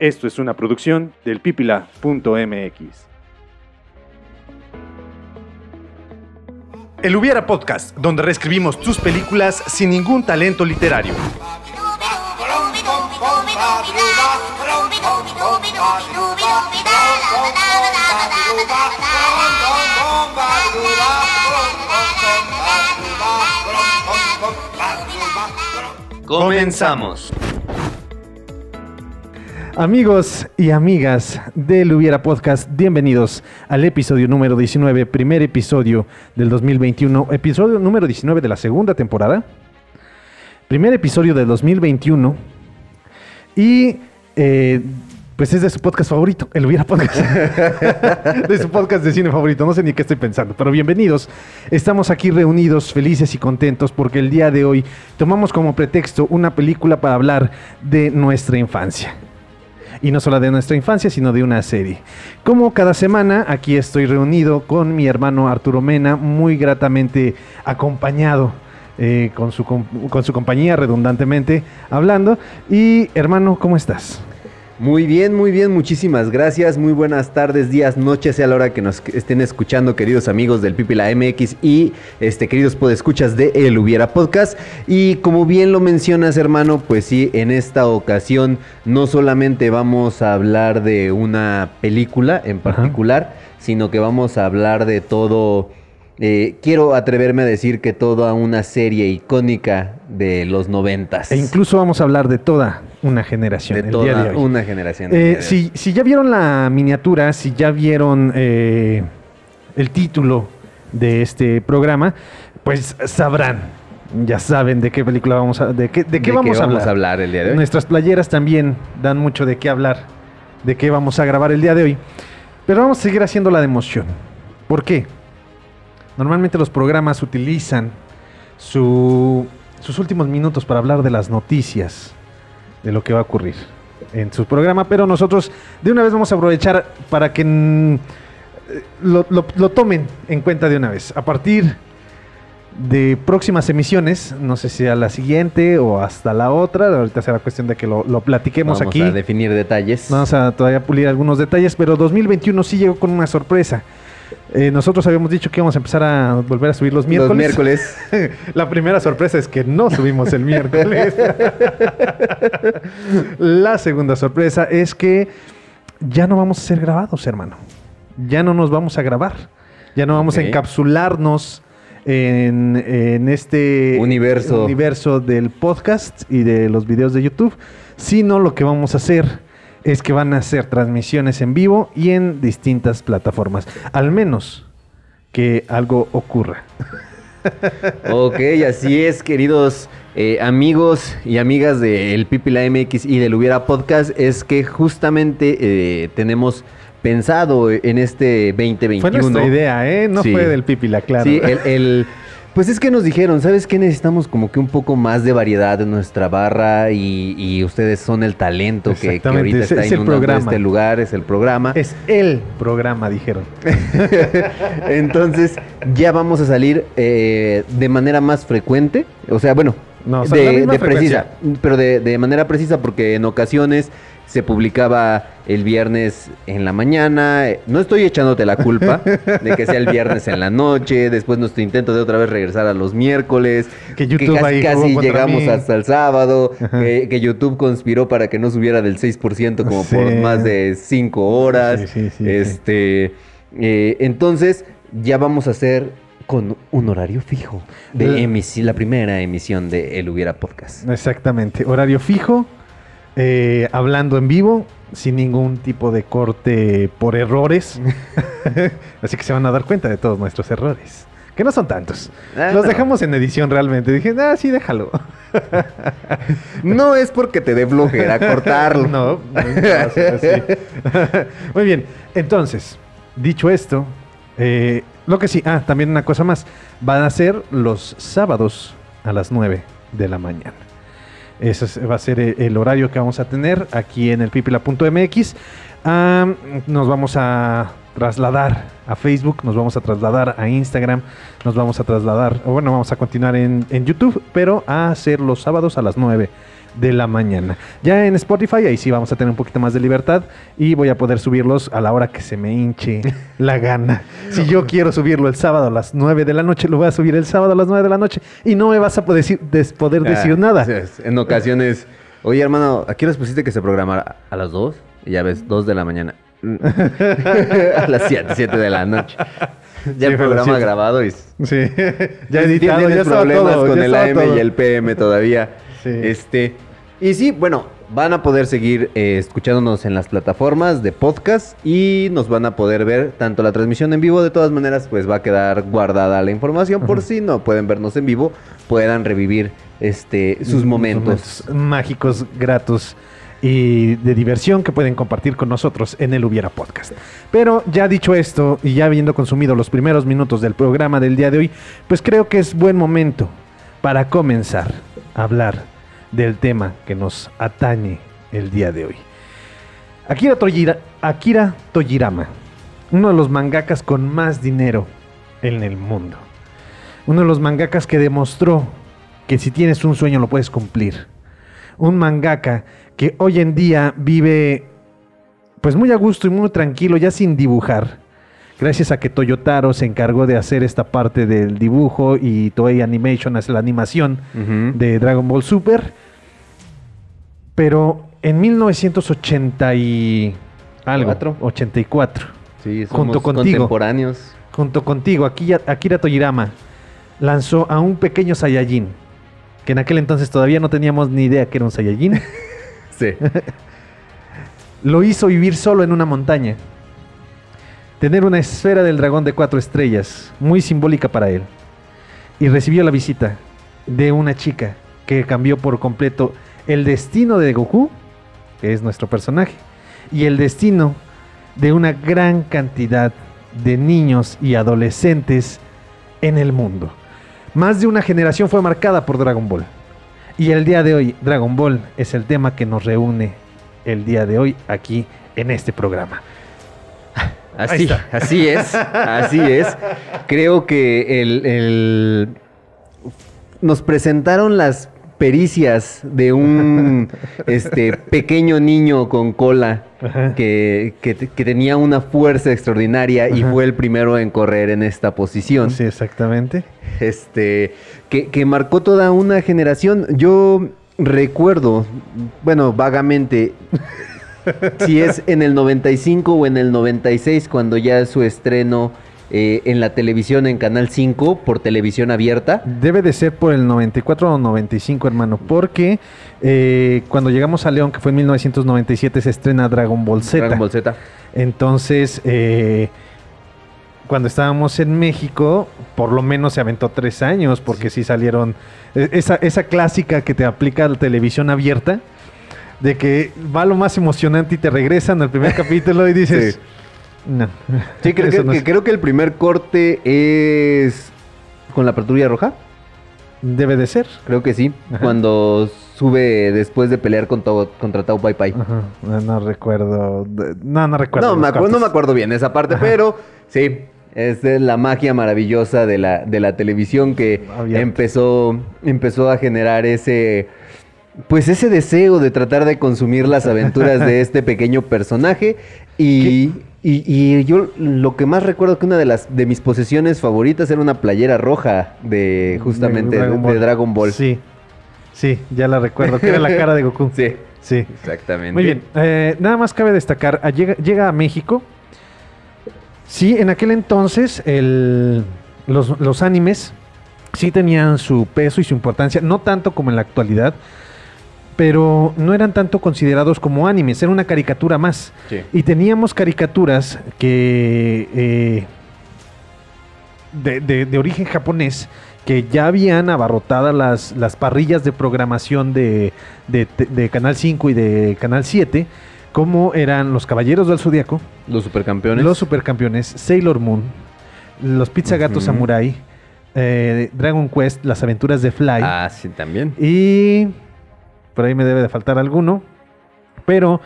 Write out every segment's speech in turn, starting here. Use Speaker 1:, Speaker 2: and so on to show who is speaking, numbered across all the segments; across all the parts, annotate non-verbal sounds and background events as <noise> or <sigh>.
Speaker 1: Esto es una producción del pipila.mx. El Hubiera Podcast, donde reescribimos tus películas sin ningún talento literario.
Speaker 2: Comenzamos.
Speaker 1: Amigos y amigas del Hubiera Podcast, bienvenidos al episodio número 19, primer episodio del 2021, episodio número 19 de la segunda temporada, primer episodio del 2021 y eh, pues es de su podcast favorito, el Hubiera Podcast, <laughs> de su podcast de cine favorito, no sé ni qué estoy pensando, pero bienvenidos, estamos aquí reunidos felices y contentos porque el día de hoy tomamos como pretexto una película para hablar de nuestra infancia y no solo de nuestra infancia, sino de una serie. Como cada semana, aquí estoy reunido con mi hermano Arturo Mena, muy gratamente acompañado. eh, con, su, con su compañía redundantemente hablando. Y hermano, ¿cómo estás?
Speaker 2: Muy bien, muy bien, muchísimas gracias. Muy buenas tardes, días, noches, sea la hora que nos estén escuchando, queridos amigos del Pipila MX y este queridos podescuchas de El Hubiera Podcast. Y como bien lo mencionas, hermano, pues sí, en esta ocasión no solamente vamos a hablar de una película en
Speaker 1: Ajá.
Speaker 2: particular, sino que vamos a hablar de todo. Eh, quiero atreverme a decir que toda una serie icónica de los noventas.
Speaker 1: E incluso vamos a hablar de toda una generación
Speaker 2: de
Speaker 1: el
Speaker 2: toda
Speaker 1: día de hoy.
Speaker 2: una generación.
Speaker 1: Eh,
Speaker 2: de
Speaker 1: si, si ya vieron la miniatura, si ya vieron eh, el título de este programa, pues sabrán, ya saben de qué película vamos a, de qué, de qué vamos, a, hablar.
Speaker 2: el día de hoy?
Speaker 1: Nuestras playeras también dan mucho de qué hablar, de qué vamos a grabar el día de hoy. Pero vamos a seguir haciendo la de emoción. ¿Por qué? Normalmente los programas utilizan su- sus últimos minutos para hablar de las noticias, de lo que va a ocurrir en su programa, pero nosotros de una vez vamos a aprovechar para que mm, eh, lo, lo- lo tomen en cuenta de una vez. A partir de próximas emisiones, no sé si a la siguiente o hasta la otra, ahorita será cuestión de que lo, lo platiquemos
Speaker 2: Vamos
Speaker 1: aquí.
Speaker 2: a definir detalles.
Speaker 1: Vamos a todavía pulir algunos detalles, pero 2021 sí llegó con una sorpresa. Eh, nosotros habíamos dicho que íbamos a empezar a volver a subir los miércoles.
Speaker 2: Los miércoles. <laughs>
Speaker 1: La primera sorpresa es que no subimos el miércoles. <laughs> La segunda sorpresa es que ya no vamos a ser grabados, hermano. Ya no nos vamos a grabar. Ya no vamos a encapsularnos en, en este
Speaker 2: Universo.
Speaker 1: universo del podcast y de los videos de YouTube, sino lo que vamos a hacer es que van a hacer transmisiones en vivo y en distintas plataformas. Al menos que algo ocurra. <laughs>
Speaker 2: ok, así es, queridos eh, amigos y amigas del Pipila MX y del Hubiera Podcast, es que justamente eh, tenemos pensado en este 2021.
Speaker 1: Fue nuestra idea, ¿eh? No
Speaker 2: Sí.
Speaker 1: fue del Pipila, claro.
Speaker 2: Sí, el, el- pues es que nos dijeron, ¿sabes qué? Necesitamos como que un poco más de variedad en nuestra barra y, y ustedes son el talento que, ahorita
Speaker 1: es-
Speaker 2: está
Speaker 1: es el
Speaker 2: inundando
Speaker 1: programa.
Speaker 2: este lugar, es el programa.
Speaker 1: Es el programa, dijeron. <laughs>
Speaker 2: Entonces ya vamos a salir eh, de manera más frecuente, o sea, bueno,
Speaker 1: No, o sea, la
Speaker 2: de, precisa, pero de, de manera precisa porque en ocasiones se publicaba el viernes en la mañana. No estoy echándote la culpa <laughs> de que sea el viernes en la noche, después nuestro intento de otra vez regresar a los miércoles,
Speaker 1: Que YouTube
Speaker 2: casi,
Speaker 1: ahí
Speaker 2: casi
Speaker 1: contra
Speaker 2: llegamos
Speaker 1: mí.
Speaker 2: hasta el sábado, que, que YouTube conspiró para que no subiera del 6% como por más de 5 horas.
Speaker 1: Sí, sí,
Speaker 2: este, eh, entonces ya vamos a hacer con un horario fijo de
Speaker 1: la
Speaker 2: primera emisión de El Hubiera Podcast.
Speaker 1: Exactamente. Horario fijo, eh, hablando en vivo, sin ningún tipo de corte por errores. <laughs> Así que se van a dar cuenta de todos nuestros errores. Que no son tantos.
Speaker 2: Ah,
Speaker 1: Los
Speaker 2: no.
Speaker 1: dejamos en edición realmente. Dije, ah, sí, déjalo. <laughs>
Speaker 2: No es porque te dé flojera <laughs> cortarlo.
Speaker 1: no. Muy bien. Entonces, dicho esto, eh, lo que sí, ah, también una cosa más. Van a ser los sábados a las 9 de la mañana. Ese es- va a ser eh, el horario que vamos a tener aquí en el pipila.mx. Nos vamos a trasladar a Facebook, nos vamos a trasladar a Instagram, nos vamos a trasladar, bueno, vamos a continuar en, en YouTube, pero a hacer los sábados a las 9 de la mañana. Ya en Spotify, ahí sí vamos a tener un poquito más de libertad y voy a poder subirlos a la hora que se me hinche <laughs> la gana. Si yo quiero subirlo el sábado a las 9 de la noche, lo voy a subir el sábado a las 9 de la noche y no me vas a poder decir, des- poder decir
Speaker 2: Ah,
Speaker 1: nada.
Speaker 2: sí, En ocasiones, oye hermano, ¿a qué les pusiste que se programara? ¿A las 2? Y ya ves, 2 de la mañana. <laughs> <laughs> a las 7, 7 de la noche. Ya
Speaker 1: Sí,
Speaker 2: el programa
Speaker 1: siete.
Speaker 2: grabado y...
Speaker 1: Sí, ya editado, ya
Speaker 2: problemas
Speaker 1: todo,
Speaker 2: con
Speaker 1: ya
Speaker 2: el AM
Speaker 1: todo.
Speaker 2: y el PM todavía.
Speaker 1: Sí.
Speaker 2: Este, y sí, bueno, van a poder seguir eh, escuchándonos en las plataformas de podcast y nos van a poder ver tanto la transmisión en vivo. De todas maneras, pues va a quedar guardada la información por si no pueden vernos en vivo, puedan revivir este, sus momentos.
Speaker 1: mágicos, gratos y de diversión que pueden compartir con nosotros en el Hubiera Podcast. Pero ya dicho esto y ya habiendo consumido los primeros minutos del programa del día de hoy, pues creo que es buen momento para comenzar a hablar del tema que nos atañe el día de hoy. Akira, Akira Tojirama, uno de los mangakas con más dinero en el mundo. Uno de los mangakas que demostró que si tienes un sueño lo puedes cumplir. Un mangaka que hoy en día vive pues muy a gusto y muy tranquilo, ya sin dibujar. Gracias a que Toyotaro se encargó de hacer esta parte del dibujo y Toei Animation hace la animación de Dragon Ball Super. Pero en 1980 y algo,
Speaker 2: Cuatro.
Speaker 1: 84,
Speaker 2: Sí,
Speaker 1: junto contigo.
Speaker 2: contemporáneos.
Speaker 1: junto contigo, Akira, Tojirama lanzó a un pequeño Saiyajin, que en aquel entonces todavía no teníamos ni idea que era un Saiyajin. <laughs>
Speaker 2: Sí. <laughs>
Speaker 1: Lo hizo vivir solo en una montaña. Tener una esfera del dragón de cuatro estrellas, muy simbólica para él. Y recibió la visita de una chica que cambió por completo el destino de Goku, que es nuestro personaje, y el destino de una gran cantidad de niños y adolescentes en el mundo. Más de una generación fue marcada por Dragon Ball. Y el día de hoy, Dragon Ball es el tema que nos reúne el día de hoy aquí en este programa.
Speaker 2: Así, así es, así es. Creo que el, el- nos presentaron las pericias de un este pequeño niño con cola que, que- que tenía una fuerza extraordinaria y fue el primero en correr en esta posición.
Speaker 1: Sí, exactamente.
Speaker 2: Este, que, que marcó toda una generación. Yo recuerdo, bueno, vagamente, <laughs> si es en el 95 o en el 96, cuando ya su estreno eh, en la televisión en Canal 5 por televisión abierta.
Speaker 1: Debe de ser por el 94 o 95, hermano, porque eh, cuando llegamos a León, que fue en 1997, se estrena Dragon Ball Z.
Speaker 2: Dragon Ball Z.
Speaker 1: Entonces, eh, cuando estábamos en México, por lo menos se aventó tres años, porque sí, salieron esa, esa clásica que te aplica la televisión abierta, de que va lo más emocionante y te regresan al primer <laughs> capítulo y dices,
Speaker 2: Sí.
Speaker 1: no.
Speaker 2: Sí, creo <laughs> que,
Speaker 1: no
Speaker 2: que
Speaker 1: es-
Speaker 2: creo que el primer corte es con la patrulla roja.
Speaker 1: debe de ser.
Speaker 2: Creo que sí.
Speaker 1: Ajá.
Speaker 2: Cuando sube después de pelear con contra Tao Pai Pai.
Speaker 1: Ajá, no, no recuerdo. No, no recuerdo.
Speaker 2: No, me acuerdo, no me acuerdo bien esa parte,
Speaker 1: Ajá.
Speaker 2: pero sí, es de la magia maravillosa de la, de la televisión que empezó, empezó a generar ese, pues ese deseo de tratar de consumir las aventuras de este pequeño personaje y, <laughs> y, y yo lo que más recuerdo que una de las de mis posesiones favoritas era una playera roja de justamente de de Dragon Ball.
Speaker 1: Sí, sí, ya la recuerdo. Que era la cara de Goku. <laughs>
Speaker 2: Sí,
Speaker 1: Sí.
Speaker 2: exactamente.
Speaker 1: Muy bien. eh, nada más cabe destacar, llega, llega a México. Sí, en aquel entonces el- los, los animes sí tenían su peso y su importancia, no tanto como en la actualidad, pero no eran tanto considerados como animes, era una caricatura más.
Speaker 2: Sí.
Speaker 1: Y teníamos caricaturas que eh, de, de- de origen japonés que ya habían abarrotadas las, las parrillas de programación de, de- Canal 5 y de Canal 7, como eran Los Caballeros del Zodiaco,
Speaker 2: Los supercampeones.
Speaker 1: Los Supercampeones, Sailor Moon, Los Pizzagatos
Speaker 2: Ujú.
Speaker 1: Samurai, eh, Dragon Quest, Las Aventuras de Fly.
Speaker 2: Ah, sí, también.
Speaker 1: Y por ahí me debe de faltar alguno. Pero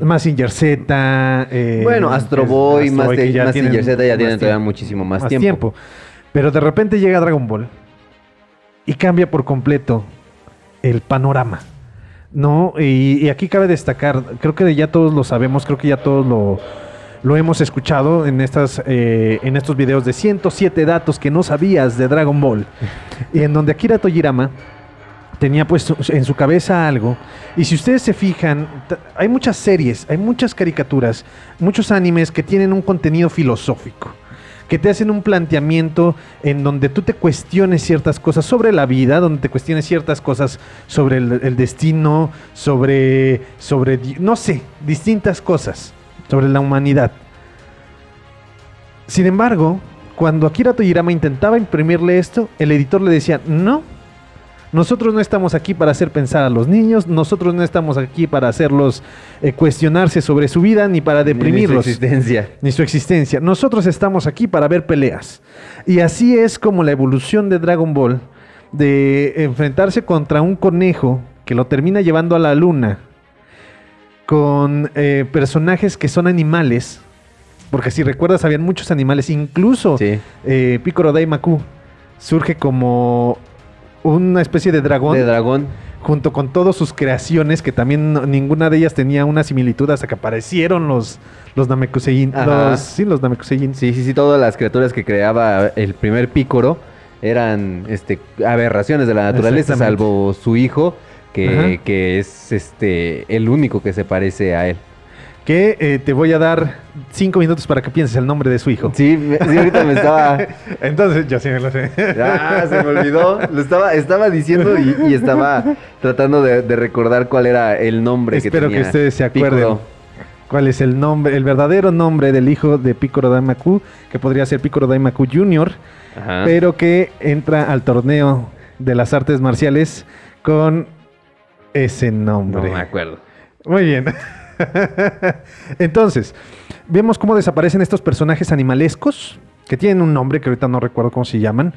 Speaker 1: Mazinger Z. eh,
Speaker 2: Bueno, Astro Boy,
Speaker 1: Astro Boy,
Speaker 2: Master, Mazinger Z ya tienen todavía muchísimo más,
Speaker 1: más
Speaker 2: tiempo.
Speaker 1: tiempo. Pero de repente llega Dragon Ball y cambia por completo el panorama. No, y, y aquí cabe destacar, creo que ya todos lo sabemos, creo que ya todos lo, lo hemos escuchado en, estas, eh, en estos videos de 107 datos que no sabías de Dragon Ball, <laughs> y en donde Akira Tojirama tenía puesto en su cabeza algo. Y si ustedes se fijan, hay muchas series, hay muchas caricaturas, muchos animes que tienen un contenido filosófico, que te hacen un planteamiento en donde tú te cuestiones ciertas cosas sobre la vida, donde te cuestiones ciertas cosas sobre el, destino, sobre, sobre, no sé, distintas cosas sobre la humanidad. Sin embargo, cuando Akira Tojirama intentaba imprimirle esto, el editor le decía, no, nosotros no estamos aquí para hacer pensar a los niños, nosotros no estamos aquí para hacerlos eh, cuestionarse sobre su vida ni para deprimirlos
Speaker 2: Ni su existencia.
Speaker 1: ni su existencia. Nosotros estamos aquí para ver peleas. Y así es como la evolución de Dragon Ball, de enfrentarse contra un conejo que lo termina llevando a la luna, con eh, personajes que son animales, porque si recuerdas habían muchos animales, incluso
Speaker 2: Sí.
Speaker 1: eh, Daimaku surge como una especie de dragón
Speaker 2: De dragón.
Speaker 1: junto con todas sus creaciones, que también no- ninguna de ellas tenía una similitud hasta que aparecieron los, los Namekusein. Los, sí, los Namekusein.
Speaker 2: Sí, sí, sí, todas las criaturas que creaba el primer pícoro eran este, aberraciones de la naturaleza, salvo su hijo, que, que es este el único que se parece a él.
Speaker 1: Que eh, te voy a dar cinco minutos para que pienses el nombre de su hijo.
Speaker 2: Sí, sí, ahorita me estaba. <laughs>
Speaker 1: Entonces, yo sí me lo sé.
Speaker 2: Ah, se me olvidó. Lo estaba, estaba diciendo y, y estaba tratando de, de recordar cuál era el nombre que
Speaker 1: Espero
Speaker 2: tenía.
Speaker 1: que ustedes se acuerden.
Speaker 2: Piccolo.
Speaker 1: ¿Cuál es el nombre, el verdadero nombre del hijo de Picoro Daimaku? Que podría ser Picoro Daimaku Jr.,
Speaker 2: Ajá.
Speaker 1: pero que entra al torneo de las artes marciales con ese
Speaker 2: no
Speaker 1: nombre.
Speaker 2: me acuerdo.
Speaker 1: Muy bien. <laughs> Entonces, vemos cómo desaparecen estos personajes animalescos, que tienen un nombre que ahorita no recuerdo cómo se llaman.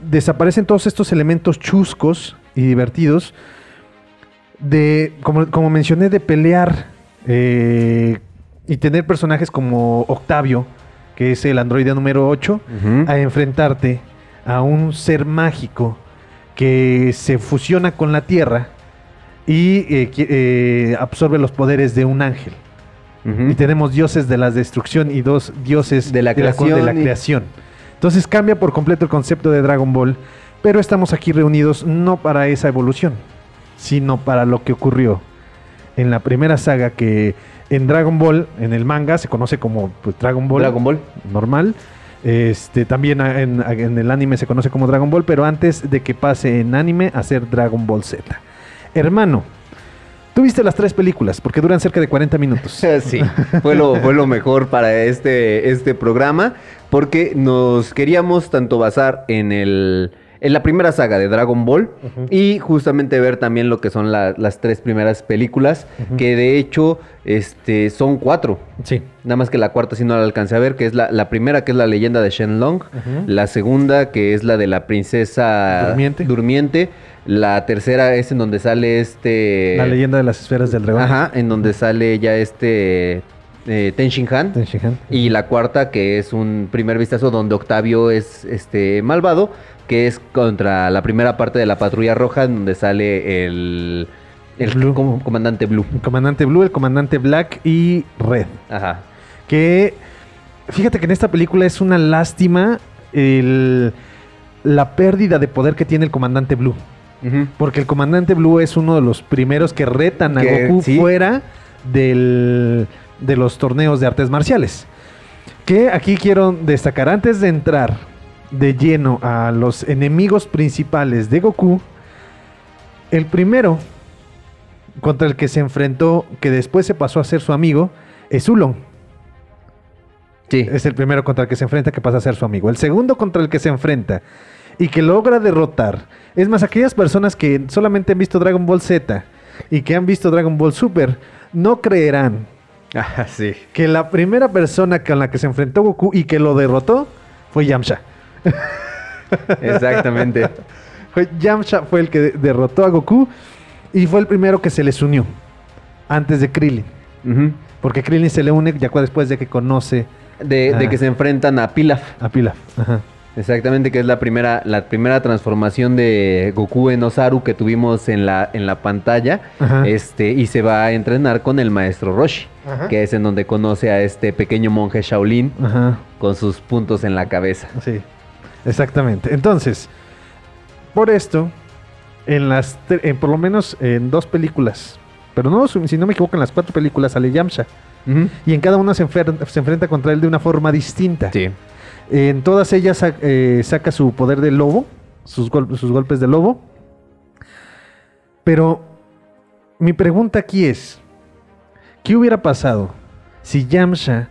Speaker 1: Desaparecen todos estos elementos chuscos y divertidos de, como, como mencioné, de pelear eh, y tener personajes como Octavio, que es el androide número 8,
Speaker 2: Ujú.
Speaker 1: a enfrentarte a un ser mágico que se fusiona con la Tierra y eh, eh, absorbe los poderes de un ángel. Y tenemos dioses de la destrucción y dos dioses
Speaker 2: De la creación
Speaker 1: de la creación. Entonces cambia por completo el concepto de Dragon Ball, pero estamos aquí reunidos no para esa evolución, sino para lo que ocurrió en la primera saga que en Dragon Ball, en el manga, se conoce como pues, Dragon Ball
Speaker 2: Dragon Ball.
Speaker 1: normal. Este, también en, en el anime se conoce como Dragon Ball, pero antes de que pase en anime a ser Dragon Ball Z. Hermano, tú viste las tres películas porque duran cerca de 40 minutos. <laughs>
Speaker 2: Sí, fue lo, fue lo mejor para este, este programa porque nos queríamos tanto basar en, el, en la primera saga de Dragon Ball y justamente ver también lo que son la- las tres primeras películas, que de hecho este, son cuatro.
Speaker 1: Sí.
Speaker 2: Nada más que la cuarta sí no la alcancé a ver, que es la, la primera que es la leyenda de Shenlong,
Speaker 1: Ujú.
Speaker 2: la segunda que es la de la princesa
Speaker 1: Durmiente.
Speaker 2: Durmiente, la tercera es en donde sale este...
Speaker 1: La leyenda de las esferas del dragón.
Speaker 2: Ajá, en donde sale ya este eh, Ten Shin Han.
Speaker 1: Ten Shin Han.
Speaker 2: Y la cuarta, que es un primer vistazo donde Octavio es este malvado, que es contra la primera parte de la patrulla roja, en donde sale el, el
Speaker 1: Blue.
Speaker 2: com- comandante Blue.
Speaker 1: El comandante Blue, el comandante Black y Red.
Speaker 2: Ajá.
Speaker 1: Que fíjate que en esta película es una lástima el- la pérdida de poder que tiene el comandante Blue. Porque el comandante Blue es uno de los primeros que retan a Goku
Speaker 2: sí.
Speaker 1: fuera del- de los torneos de artes marciales. Que aquí quiero destacar, antes de entrar de lleno a los enemigos principales de Goku, el primero contra el que se enfrentó, que después se pasó a ser su amigo, es Ulon.
Speaker 2: Sí.
Speaker 1: Es el primero contra el que se enfrenta que pasa a ser su amigo. El segundo contra el que se enfrenta y que logra derrotar. Es más, aquellas personas que solamente han visto Dragon Ball Z y que han visto Dragon Ball Super, no creerán
Speaker 2: Ah, sí.
Speaker 1: que la primera persona con la que se enfrentó Goku y que lo derrotó fue Yamcha.
Speaker 2: Exactamente. <laughs>
Speaker 1: Fue Yamcha fue el que de- derrotó a Goku y fue el primero que se les unió antes de Krillin. Porque Krillin se le une ya después de que conoce
Speaker 2: de, de que se enfrentan a Pilaf.
Speaker 1: a Pilaf. Ajá.
Speaker 2: Exactamente, que es la primera, la primera transformación de Goku en Osaru que tuvimos en la, en la pantalla.
Speaker 1: Ajá.
Speaker 2: Este, y se va a entrenar con el maestro Roshi,
Speaker 1: Ajá.
Speaker 2: que es en donde conoce a este pequeño monje Shaolin
Speaker 1: Ajá.
Speaker 2: con sus puntos en la cabeza.
Speaker 1: Sí, exactamente. Entonces, por esto, en las, en por lo menos en dos películas, pero no, si no me equivoco, en las cuatro películas sale Yamcha. Y en cada una se, se enfrenta contra él de una forma distinta.
Speaker 2: Sí.
Speaker 1: En todas ellas eh, saca su poder de lobo, sus, gol- sus golpes de lobo. Pero mi pregunta aquí es, ¿qué hubiera pasado si Yamcha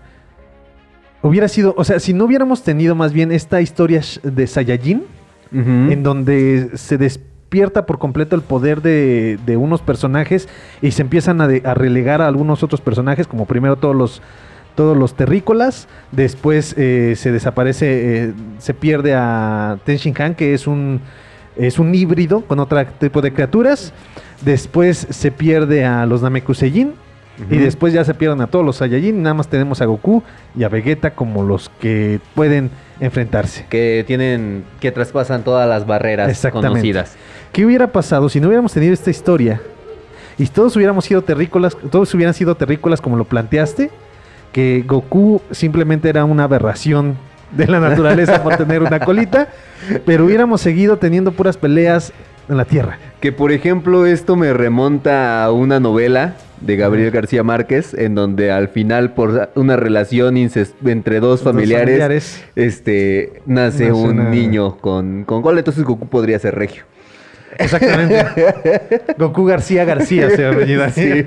Speaker 1: hubiera sido, o sea, si no hubiéramos tenido más bien esta historia de Saiyajin,
Speaker 2: Ujú.
Speaker 1: en donde se despierta por completo el poder de, de unos personajes y se empiezan a, de- a relegar a algunos otros personajes, como primero todos los todos los terrícolas, después eh, se desaparece, eh, se pierde a Ten Shin Han, que es un es un híbrido con otro tipo de criaturas, después se pierde a los Namekusein, y después ya se pierden a todos los Saiyajin, nada más tenemos a Goku y a Vegeta como los que pueden enfrentarse.
Speaker 2: que tienen, que traspasan todas las barreras conocidas.
Speaker 1: ¿Qué hubiera pasado si no hubiéramos tenido esta historia y todos hubiéramos sido terrícolas, todos hubieran sido terrícolas como lo planteaste? Que Goku simplemente era una aberración de la naturaleza por tener una colita, <laughs> pero hubiéramos seguido teniendo puras peleas en la Tierra.
Speaker 2: Que por ejemplo esto me remonta a una novela de Gabriel García Márquez, en donde al final por una relación entre dos familiares,
Speaker 1: familiares.
Speaker 2: este nace un
Speaker 1: una-
Speaker 2: niño con, con gol, entonces Goku podría ser regio.
Speaker 1: Exactamente. <laughs> Goku García García se apellida.
Speaker 2: Sí.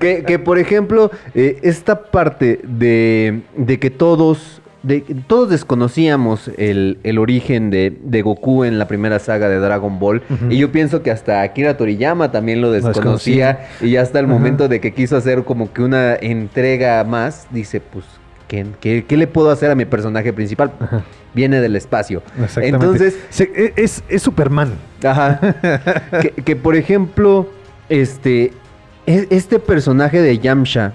Speaker 2: que, que, por ejemplo, eh, esta parte de, de que todos, de, todos desconocíamos el, el origen de, de Goku en la primera saga de Dragon Ball. Y yo pienso que hasta Akira Toriyama también lo desconocía. y ya hasta el momento de que quiso hacer como que una entrega más, dice, pues, ¿qué, qué, qué le puedo hacer a mi personaje principal? Viene del espacio.
Speaker 1: Exactamente.
Speaker 2: Entonces,
Speaker 1: Se- e- es, es Superman.
Speaker 2: Ajá. <laughs> que, que, por ejemplo, este, e- este personaje de Yamcha,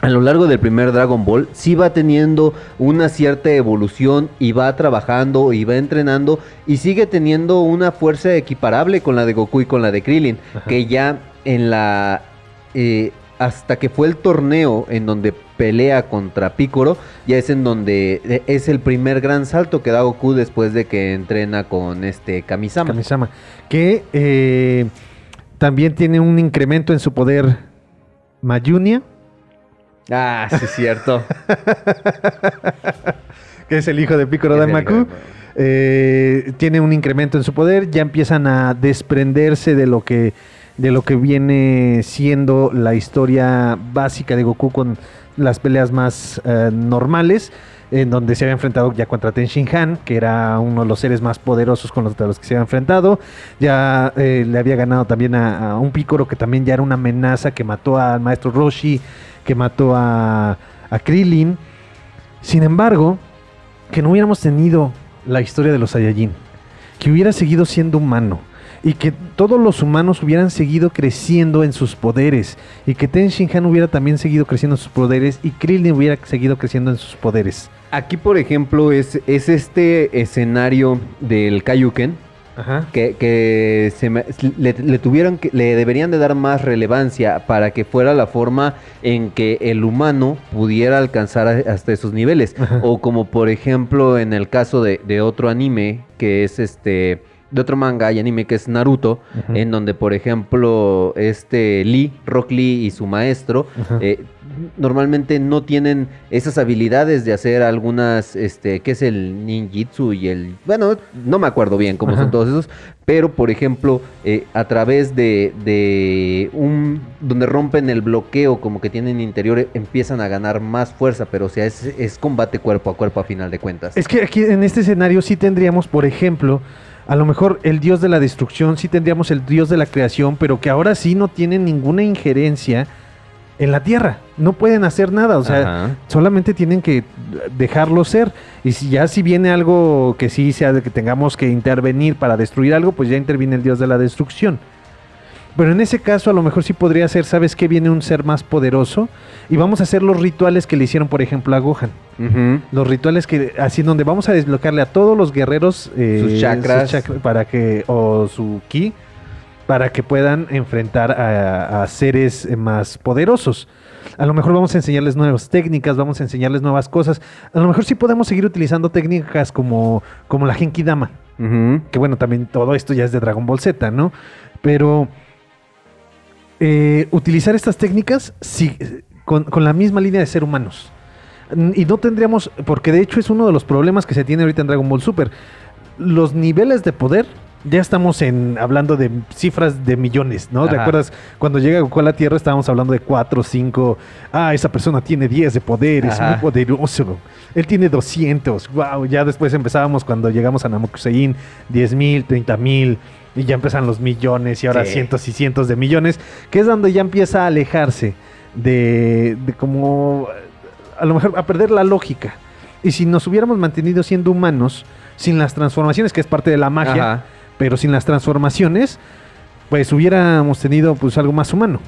Speaker 2: a lo largo del primer Dragon Ball, sí va teniendo una cierta evolución y va trabajando y va entrenando y sigue teniendo una fuerza equiparable con la de Goku y con la de Krillin,
Speaker 1: Ajá.
Speaker 2: que ya en la... eh, hasta que fue el torneo en donde pelea contra Piccolo, ya es en donde eh, es el primer gran salto que da Goku después de que entrena con este Kamisama.
Speaker 1: Kamisama, que eh, también tiene un incremento en su poder Mayunia,
Speaker 2: Ah, sí, es cierto. <laughs>
Speaker 1: que es el hijo de Daimaku.
Speaker 2: hijo
Speaker 1: eh, tiene un incremento en su poder, ya empiezan a desprenderse de lo que de lo que viene siendo la historia básica de Goku con las peleas más eh, normales, en donde se había enfrentado ya contra Ten Shin Han, que era uno de los seres más poderosos con los, que se había enfrentado. Ya eh, le había ganado también a, a un Piccolo que también ya era una amenaza, que mató al maestro Roshi, que mató a, a Krillin. Sin embargo, que no hubiéramos tenido la historia de los Saiyajin, que hubiera seguido siendo humano y que todos los humanos hubieran seguido creciendo en sus poderes y que Ten Shin Han hubiera también seguido creciendo en sus poderes y Krillin hubiera seguido creciendo en sus poderes.
Speaker 2: Aquí, por ejemplo, es, es este escenario del Kaioken
Speaker 1: Ajá.
Speaker 2: que, que se me- le, le tuvieron que, le deberían de dar más relevancia para que fuera la forma en que el humano pudiera alcanzar hasta esos niveles.
Speaker 1: Ajá.
Speaker 2: O como por ejemplo en el caso de, de otro anime que es este de otro manga y anime que es Naruto, en donde por ejemplo este Lee, Rock Lee y su maestro eh, normalmente no tienen esas habilidades de hacer algunas, este, ¿qué es el ninjitsu y el, bueno, no me acuerdo bien cómo
Speaker 1: Ajá.
Speaker 2: son todos esos, pero por ejemplo, eh, a través de, de un, donde rompen el bloqueo, como que tienen interior, empiezan a ganar más fuerza, pero o sea, es, es combate cuerpo a cuerpo a final de cuentas.
Speaker 1: Es que aquí en este escenario sí tendríamos, por ejemplo, a lo mejor el dios de la destrucción, sí tendríamos el dios de la creación, pero que ahora sí no tienen ninguna injerencia en la tierra. No pueden hacer nada, o sea,
Speaker 2: Ajá.
Speaker 1: solamente tienen que dejarlo ser. Y si ya si viene algo que sí sea de que tengamos que intervenir para destruir algo, pues ya interviene el dios de la destrucción. Pero en ese caso a lo mejor sí podría ser, ¿sabes qué? Viene un ser más poderoso y vamos a hacer los rituales que le hicieron, por ejemplo, a Gohan. Los rituales que, así donde vamos a desbloquearle a todos los guerreros eh,
Speaker 2: Sus chakras.
Speaker 1: para que, o su ki, para que puedan enfrentar a, a seres eh, más poderosos. A lo mejor vamos a enseñarles nuevas técnicas, vamos a enseñarles nuevas cosas. A lo mejor sí podemos seguir utilizando técnicas como, como la Genki Dama. Que bueno, también todo esto ya es de Dragon Ball Z, ¿no? Pero eh, utilizar estas técnicas eh, con, con la misma línea de ser humanos. Y no tendríamos, porque de hecho es uno de los problemas que se tiene ahorita en Dragon Ball Super. Los niveles de poder, ya estamos en hablando de cifras de millones, ¿no?
Speaker 2: Ajá.
Speaker 1: ¿Recuerdas cuando llega Goku a la Tierra estábamos hablando de 4, 5, ah, esa persona tiene 10 de poder, es muy poderoso. Él tiene 200, wow, ya después empezábamos cuando llegamos a Namekusei, 10 mil, 30 mil, y ya empiezan los millones y ahora
Speaker 2: Sí.
Speaker 1: cientos y cientos de millones, que es donde ya empieza a alejarse de, de como, a lo mejor a perder la lógica. Y si nos hubiéramos mantenido siendo humanos, sin las transformaciones, que es parte de la magia,
Speaker 2: Ajá.
Speaker 1: pero sin las transformaciones, pues hubiéramos tenido pues algo más humano.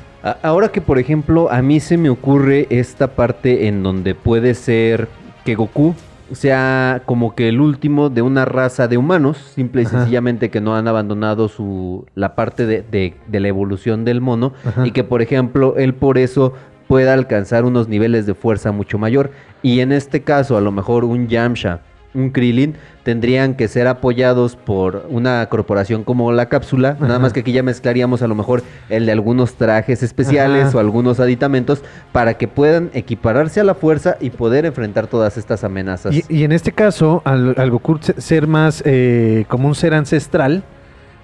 Speaker 2: Ahora que, por ejemplo, a mí se me ocurre esta parte en donde puede ser que Goku sea como que el último de una raza de humanos, simple y
Speaker 1: Ajá.
Speaker 2: sencillamente que no han abandonado su la parte de, de- de la evolución del mono
Speaker 1: Ajá.
Speaker 2: y que, por ejemplo, él por eso pueda alcanzar unos niveles de fuerza mucho mayor. Y en este caso, a lo mejor un Yamcha, un Krillin, tendrían que ser apoyados por una corporación como la cápsula. Nada más que aquí ya mezclaríamos a lo mejor el de algunos trajes especiales
Speaker 1: Ajá.
Speaker 2: o algunos aditamentos para que puedan equipararse a la fuerza y poder enfrentar todas estas amenazas.
Speaker 1: Y, y en este caso, al, al Goku se- ser más eh, como un ser ancestral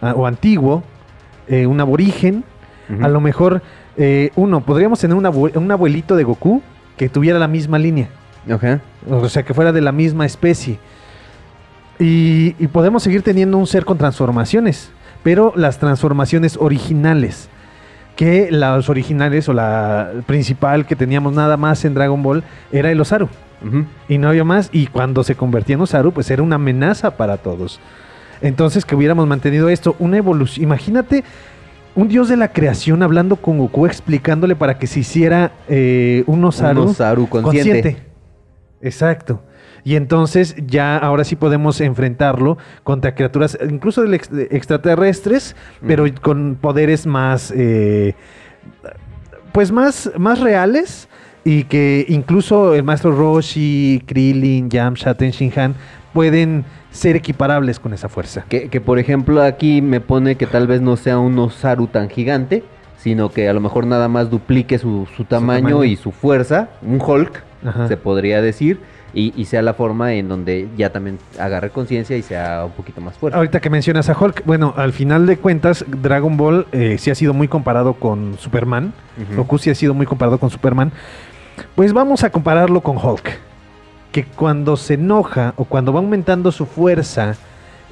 Speaker 1: ah, o antiguo, eh, un aborigen, a lo mejor, eh, uno, podríamos tener un, abue- un abuelito de Goku que tuviera la misma línea. O sea, que fuera de la misma especie. Y, y podemos seguir teniendo un ser con transformaciones, pero las transformaciones originales. Que las originales o la principal que teníamos nada más en Dragon Ball era el Osaru. Y no había más. Y cuando se convertía en Osaru, pues era una amenaza para todos. Entonces, que hubiéramos mantenido esto, una evolución. Imagínate un dios de la creación hablando con Goku, explicándole para que se hiciera eh, un Osaru,
Speaker 2: Un Osaru consciente.
Speaker 1: Exacto. Y entonces ya ahora sí podemos enfrentarlo contra criaturas, incluso del ex- de extraterrestres, pero con poderes más, eh, pues más, más reales y que incluso el maestro Roshi, Krillin, Yamcha, Tenshinhan pueden ser equiparables con esa fuerza.
Speaker 2: Que, que, por ejemplo aquí me pone que tal vez no sea un Osaru tan gigante, sino que a lo mejor nada más duplique su, su tamaño,
Speaker 1: tamaño.
Speaker 2: y su fuerza, un Hulk,
Speaker 1: Ajá.
Speaker 2: se podría decir, y, y sea la forma en donde ya también agarre conciencia y sea un poquito más fuerte.
Speaker 1: Ahorita que mencionas a Hulk, bueno, al final de cuentas, Dragon Ball eh, sí ha sido muy comparado con Superman.
Speaker 2: Ujú.
Speaker 1: Goku sí ha sido muy comparado con Superman. Pues vamos a compararlo con Hulk. Que cuando se enoja o cuando va aumentando su fuerza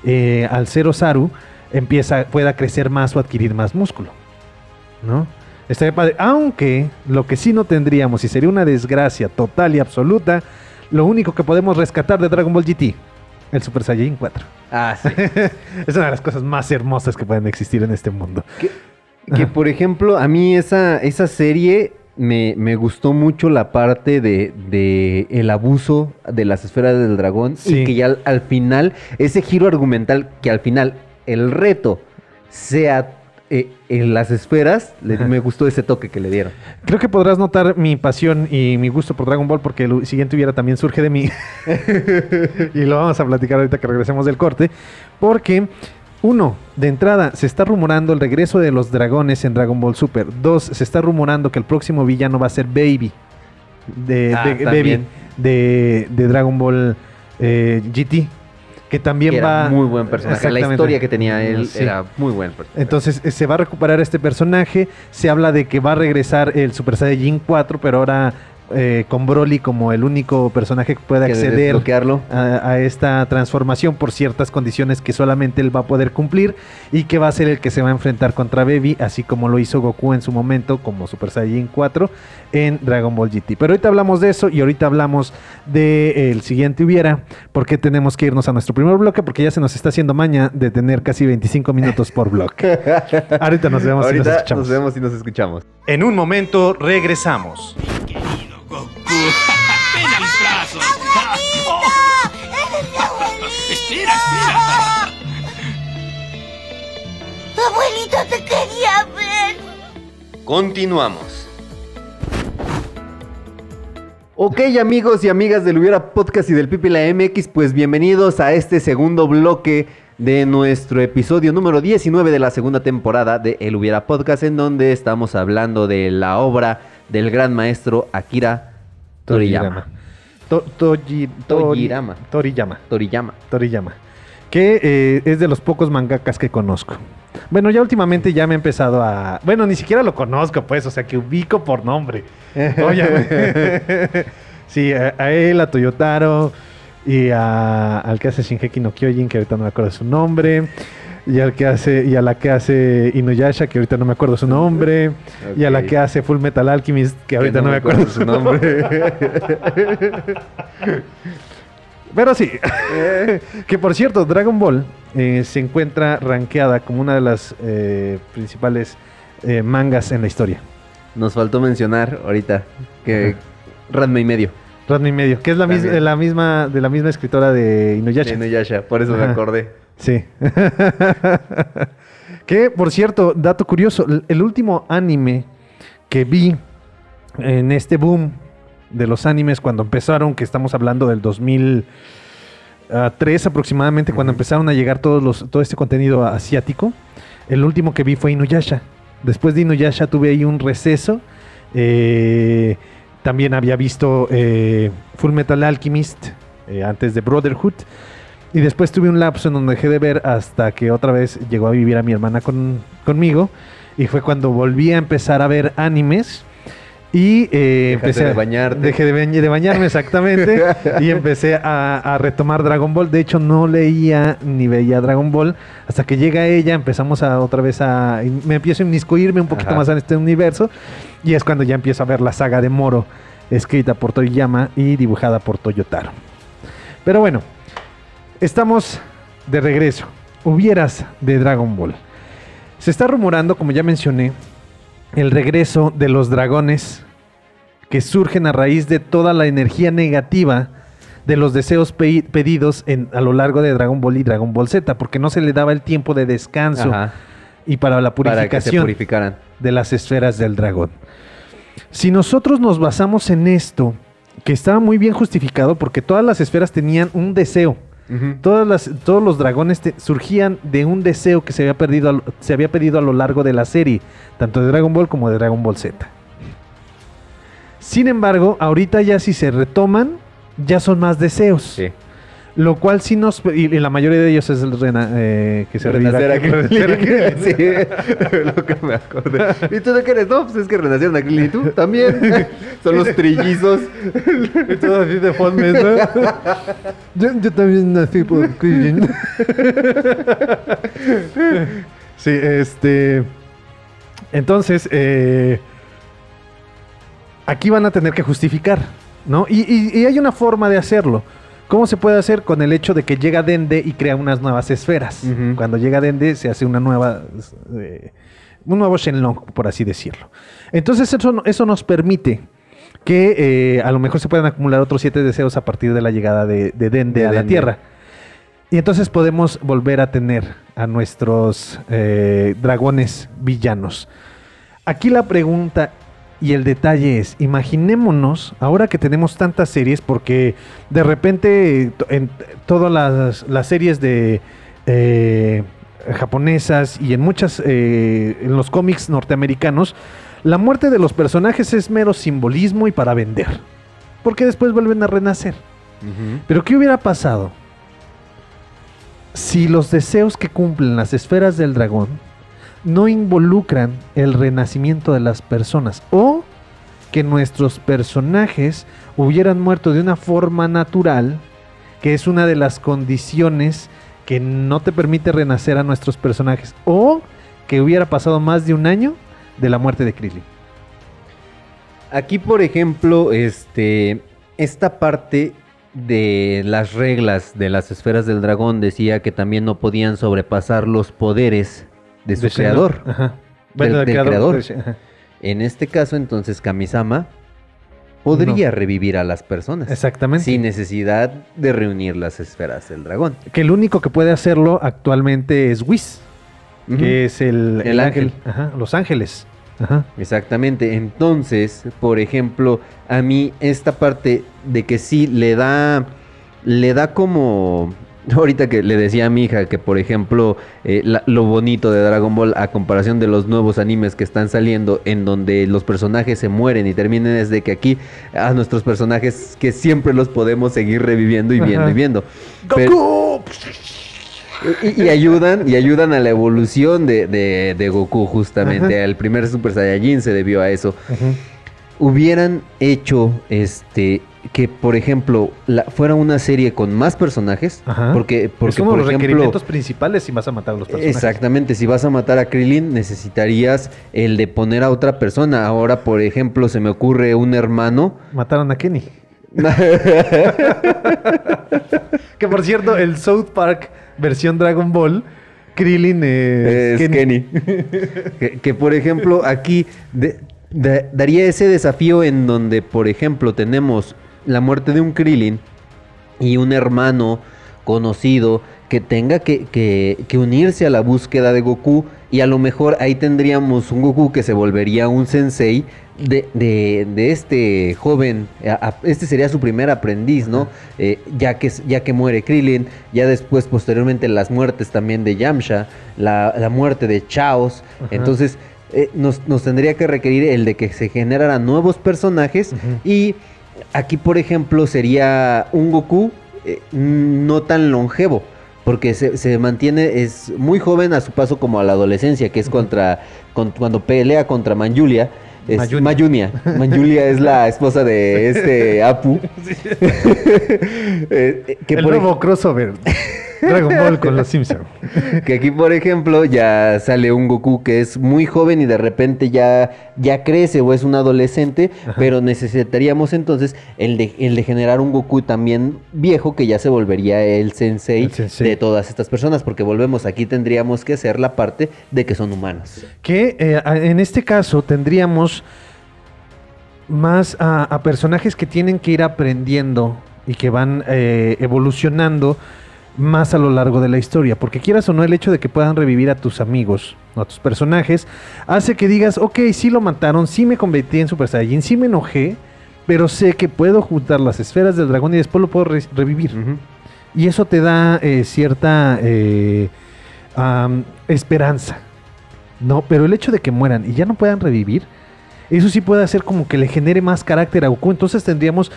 Speaker 1: eh, al ser Osaru, empieza, pueda crecer más o adquirir más músculo. ¿No? Estaría padre. Aunque lo que sí no tendríamos, y sería una desgracia total y absoluta, lo único que podemos rescatar de Dragon Ball GT, el Super Saiyajin 4.
Speaker 2: Ah, sí. <laughs>
Speaker 1: es una de las cosas más hermosas que pueden existir en este mundo.
Speaker 2: Que por ejemplo, a mí esa, esa serie me, me gustó mucho la parte de, de el abuso de las esferas del dragón
Speaker 1: Sí.
Speaker 2: y que ya al, al final, ese giro argumental, que al final el reto sea eh, en las esferas, le- me gustó ese toque que le dieron.
Speaker 1: Creo que podrás notar mi pasión y mi gusto por Dragon Ball porque el siguiente hubiera también surge de mí. <laughs> y lo vamos a platicar ahorita que regresemos del corte. Porque, uno, de entrada, se está rumorando el regreso de los dragones en Dragon Ball Super. Dos, se está rumorando que el próximo villano va a ser Baby. De,
Speaker 2: Ah,
Speaker 1: de-. Baby. De, de Dragon Ball eh, GT. Que también
Speaker 2: Que
Speaker 1: va.
Speaker 2: era muy buen personaje. La historia que tenía él
Speaker 1: Sí.
Speaker 2: era muy buen personaje.
Speaker 1: Entonces eh, se va a recuperar este personaje. Se habla de que va a regresar el Super Saiyajin 4, pero ahora eh, con Broly como el único personaje que puede acceder a, a esta transformación por ciertas condiciones que solamente él va a poder cumplir y que va a ser el que se va a enfrentar contra Baby, así como lo hizo Goku en su momento como Super Saiyan 4 en Dragon Ball GT. Pero ahorita hablamos de eso y ahorita hablamos del siguiente hubiera, porque tenemos que irnos a nuestro primer bloque porque ya se nos está haciendo maña de tener casi 25 minutos por bloque. <laughs> ahorita nos vemos y nos escuchamos.
Speaker 2: nos vemos y nos escuchamos.
Speaker 1: En un momento regresamos.
Speaker 3: Querido Goku. Ven a mis brazos.
Speaker 4: ¡Eres mi abuelito!
Speaker 3: espera, espera.
Speaker 4: Abuelito, te quería ver.
Speaker 2: Continuamos. Ok amigos y amigas del Hubiera Podcast y del Pipila MX, pues bienvenidos a este segundo bloque de nuestro episodio número 19 de la segunda temporada de El Hubiera Podcast, en donde estamos hablando de la obra del gran maestro Akira Toriyama.
Speaker 1: To- Toji- Tori-
Speaker 2: Tojirama.
Speaker 1: Toriyama.
Speaker 2: Toriyama.
Speaker 1: Toriyama. Que eh, es de los pocos mangakas que conozco. Bueno, ya últimamente ya me he empezado a. Bueno, ni siquiera lo conozco, pues, o sea, que ubico por nombre. <laughs> Oye, <laughs> sí, a, a él, a Toyotaro y a- al que hace Shingeki no Kyojin, que ahorita no me acuerdo su nombre. Y al que hace y a la que hace Inuyasha, que ahorita no me acuerdo su nombre. Y a la que hace Full Metal Alchemist, que ahorita no, me acuerdo su nombre. <laughs> Pero sí. <laughs> que por cierto, Dragon Ball eh, se encuentra rankeada como una de las eh, principales eh, mangas en la historia.
Speaker 2: Nos faltó mencionar ahorita que Ranma y medio.
Speaker 1: Ranma y medio, que es la, mis- la misma de la misma escritora de Inuyasha.
Speaker 2: De Inuyasha, por eso me acordé.
Speaker 1: Sí. <laughs> que, por cierto, dato curioso, el- último anime que vi en este boom de los animes cuando empezaron, que estamos hablando del 2003 aproximadamente, cuando empezaron a llegar todos los, todo este contenido asiático, el último que vi fue Inuyasha. Después de Inuyasha tuve ahí un receso. eh, también había visto eh, Full Metal Alchemist eh, antes de Brotherhood. Y después tuve un lapso en donde dejé de ver hasta que otra vez llegó a vivir a mi hermana con- conmigo. Y fue cuando volví a empezar a ver animes. Y eh, empecé
Speaker 2: de
Speaker 1: a-
Speaker 2: bañarte.
Speaker 1: Dejé de, bañ- de bañarme exactamente. <laughs> y empecé a, a retomar Dragon Ball. De hecho, no leía ni veía Dragon Ball. Hasta que llega ella, empezamos a otra vez a. Me empiezo a inmiscuirme un poquito
Speaker 2: Ajá.
Speaker 1: más en este universo. Y es cuando ya empiezo a ver la saga de Moro, escrita por Toriyama y dibujada por Toyotaro. Pero bueno, estamos de regreso. Hubieras de Dragon Ball. Se está rumorando, como ya mencioné, el regreso de los dragones que surgen a raíz de toda la energía negativa de los deseos pe- pedidos en, a lo largo de Dragon Ball y Dragon Ball Z, porque no se le daba el tiempo de descanso
Speaker 2: Ajá,
Speaker 1: y para la purificación de las esferas del dragón. Si nosotros nos basamos en esto, que estaba muy bien justificado porque todas las esferas tenían un deseo. Todas las, todos los dragones te- surgían de un deseo que se había, perdido a se había pedido a lo largo de la serie, tanto de Dragon Ball como de Dragon Ball Z. Sin embargo, ahorita ya si se retoman, ya son más deseos.
Speaker 2: Sí.
Speaker 1: Lo cual sí nos... Y, y la mayoría de ellos es el rena, eh, que se
Speaker 2: renacer a
Speaker 1: reviva- renacer a
Speaker 2: Krillin. <laughs>
Speaker 1: Krillin.
Speaker 2: Sí, lo que me acordé. ¿Y tú de qué eres? No, pues es que renacieron a Krillin. ¿Y tú? También. <laughs> Son los trillizos.
Speaker 1: Y todo así de Fonmes, ¿no? yo, yo también nací por Krillin. sí, este... Entonces, eh, aquí van a tener que justificar, ¿no? Y, y- y hay una forma de hacerlo. ¿Cómo se puede hacer? Con el hecho de que llega Dende y crea unas nuevas esferas. Cuando llega Dende se hace una nueva... eh, un nuevo Shenlong, por así decirlo. Entonces eso, eso nos permite que eh, a lo mejor se puedan acumular otros siete deseos a partir de la llegada de, de Dende
Speaker 2: De
Speaker 1: a la. Tierra. Y entonces podemos volver a tener a nuestros eh, dragones villanos. Aquí la pregunta y el detalle es, imaginémonos, ahora que tenemos tantas series, porque de repente en todas las, las series de eh, japonesas y en muchas, eh, en los cómics norteamericanos, la muerte de los personajes es mero simbolismo y para vender. Porque después vuelven a renacer. Pero ¿qué hubiera pasado si los deseos que cumplen las esferas del dragón no involucran el renacimiento de las personas? O que nuestros personajes hubieran muerto de una forma natural, que es una de las condiciones que no te permite renacer a nuestros personajes, o que hubiera pasado más de un año de la muerte de Krillin.
Speaker 2: Aquí, por ejemplo, este, esta parte de las reglas de las esferas del dragón decía que también no podían sobrepasar los poderes de su
Speaker 1: De
Speaker 2: creador.
Speaker 1: Ajá.
Speaker 2: Del- del creador.
Speaker 1: ajá.
Speaker 2: En este caso, entonces, Kamisama podría revivir a las personas.
Speaker 1: Exactamente.
Speaker 2: Sin necesidad de reunir las esferas del dragón.
Speaker 1: Que el único que puede hacerlo actualmente es Whis, que es el,
Speaker 2: El ángel.
Speaker 1: Ajá, Los Ángeles. Ajá.
Speaker 2: Exactamente. Entonces, por ejemplo, a mí esta parte de que sí le da, le da como... <laughs> Ahorita que le decía a mi hija que, por ejemplo, eh, la- lo bonito de Dragon Ball a comparación de los nuevos animes que están saliendo, en donde los personajes se mueren y terminan, es de que aquí a nuestros personajes que siempre los podemos seguir reviviendo y viendo
Speaker 1: Ajá.
Speaker 2: y viendo. Pero- y, y ayudan, y ayudan a la evolución de, de- de Goku, justamente.
Speaker 1: Ajá.
Speaker 2: El primer Super Saiyajin se debió a eso.
Speaker 1: Ujú.
Speaker 2: Hubieran hecho este que, por ejemplo, la- fuera una serie con más personajes.
Speaker 1: Ajá.
Speaker 2: Porque, porque
Speaker 1: es
Speaker 2: por
Speaker 1: los
Speaker 2: ejemplo.
Speaker 1: requerimientos principales si vas a matar a los personajes.
Speaker 2: Exactamente, si vas a matar a Krillin necesitarías el de poner a otra persona. Ahora, por ejemplo, se me ocurre un hermano.
Speaker 1: Mataron a Kenny. <laughs> Que por cierto, el South Park versión Dragon Ball, Krillin es,
Speaker 2: Es Kenny. <laughs> que, que, por ejemplo, aquí de- daría ese desafío en donde, por ejemplo, tenemos la muerte de un Krillin y un hermano conocido que tenga que, que- que unirse a la búsqueda de Goku y a lo mejor ahí tendríamos un Goku que se volvería un sensei de, de- de este joven, este sería su primer aprendiz, ¿no? Eh, ya, que, ya que muere Krillin, ya después posteriormente las muertes también de Yamcha, la, la muerte de Chaos,
Speaker 1: Ajá.
Speaker 2: entonces eh, nos, nos tendría que requerir el de que se generaran nuevos personajes y aquí, por ejemplo, sería un Goku eh, no tan longevo. Porque se, se mantiene, es muy joven a su paso como a la adolescencia, que es contra, con- cuando pelea contra Manjulia. Es
Speaker 1: Mayunia.
Speaker 2: Mayunia. Manjulia es la esposa de este Apu. <laughs> <laughs> Eh, eh, que
Speaker 1: el
Speaker 2: por ej-
Speaker 1: nuevo crossover Dragon Ball con los Simpsons. <laughs>
Speaker 2: que aquí, por ejemplo, ya sale un Goku que es muy joven y de repente ya, ya crece o es un adolescente, pero necesitaríamos entonces el de, el de generar un Goku también viejo que ya se volvería el sensei,
Speaker 1: El sensei.
Speaker 2: de todas estas personas, porque volvemos, aquí tendríamos que hacer la parte de que son humanos.
Speaker 1: Que eh, en este caso tendríamos más a, a personajes que tienen que ir aprendiendo y que van eh, evolucionando más a lo largo de la historia. Porque quieras o no, el hecho de que puedan revivir a tus amigos o a tus personajes hace que digas, ok, sí lo mataron, sí me convertí en Super Saiyajin, sí me enojé, pero sé que puedo juntar las esferas del dragón y después lo puedo re- revivir. Y eso te da eh, cierta eh, esperanza. No, pero el hecho de que mueran y ya no puedan revivir, eso sí puede hacer como que le genere más carácter a Goku. Entonces tendríamos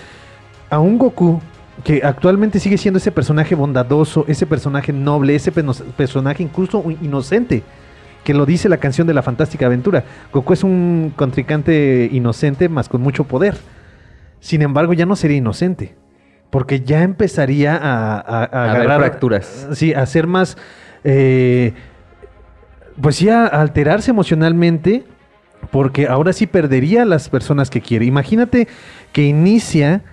Speaker 1: a un Goku que actualmente sigue siendo ese personaje bondadoso, ese personaje noble, ese personaje incluso inocente, que lo dice la canción de la fantástica aventura. Goku es un contrincante inocente, más con mucho poder. Sin embargo, ya no sería inocente. Porque ya empezaría a, a- a
Speaker 2: A haber
Speaker 1: agarrar-
Speaker 2: fracturas.
Speaker 1: Sí, a ser más. eh, pues sí, a alterarse emocionalmente. Porque ahora sí perdería a las personas que quiere. Imagínate que inicia.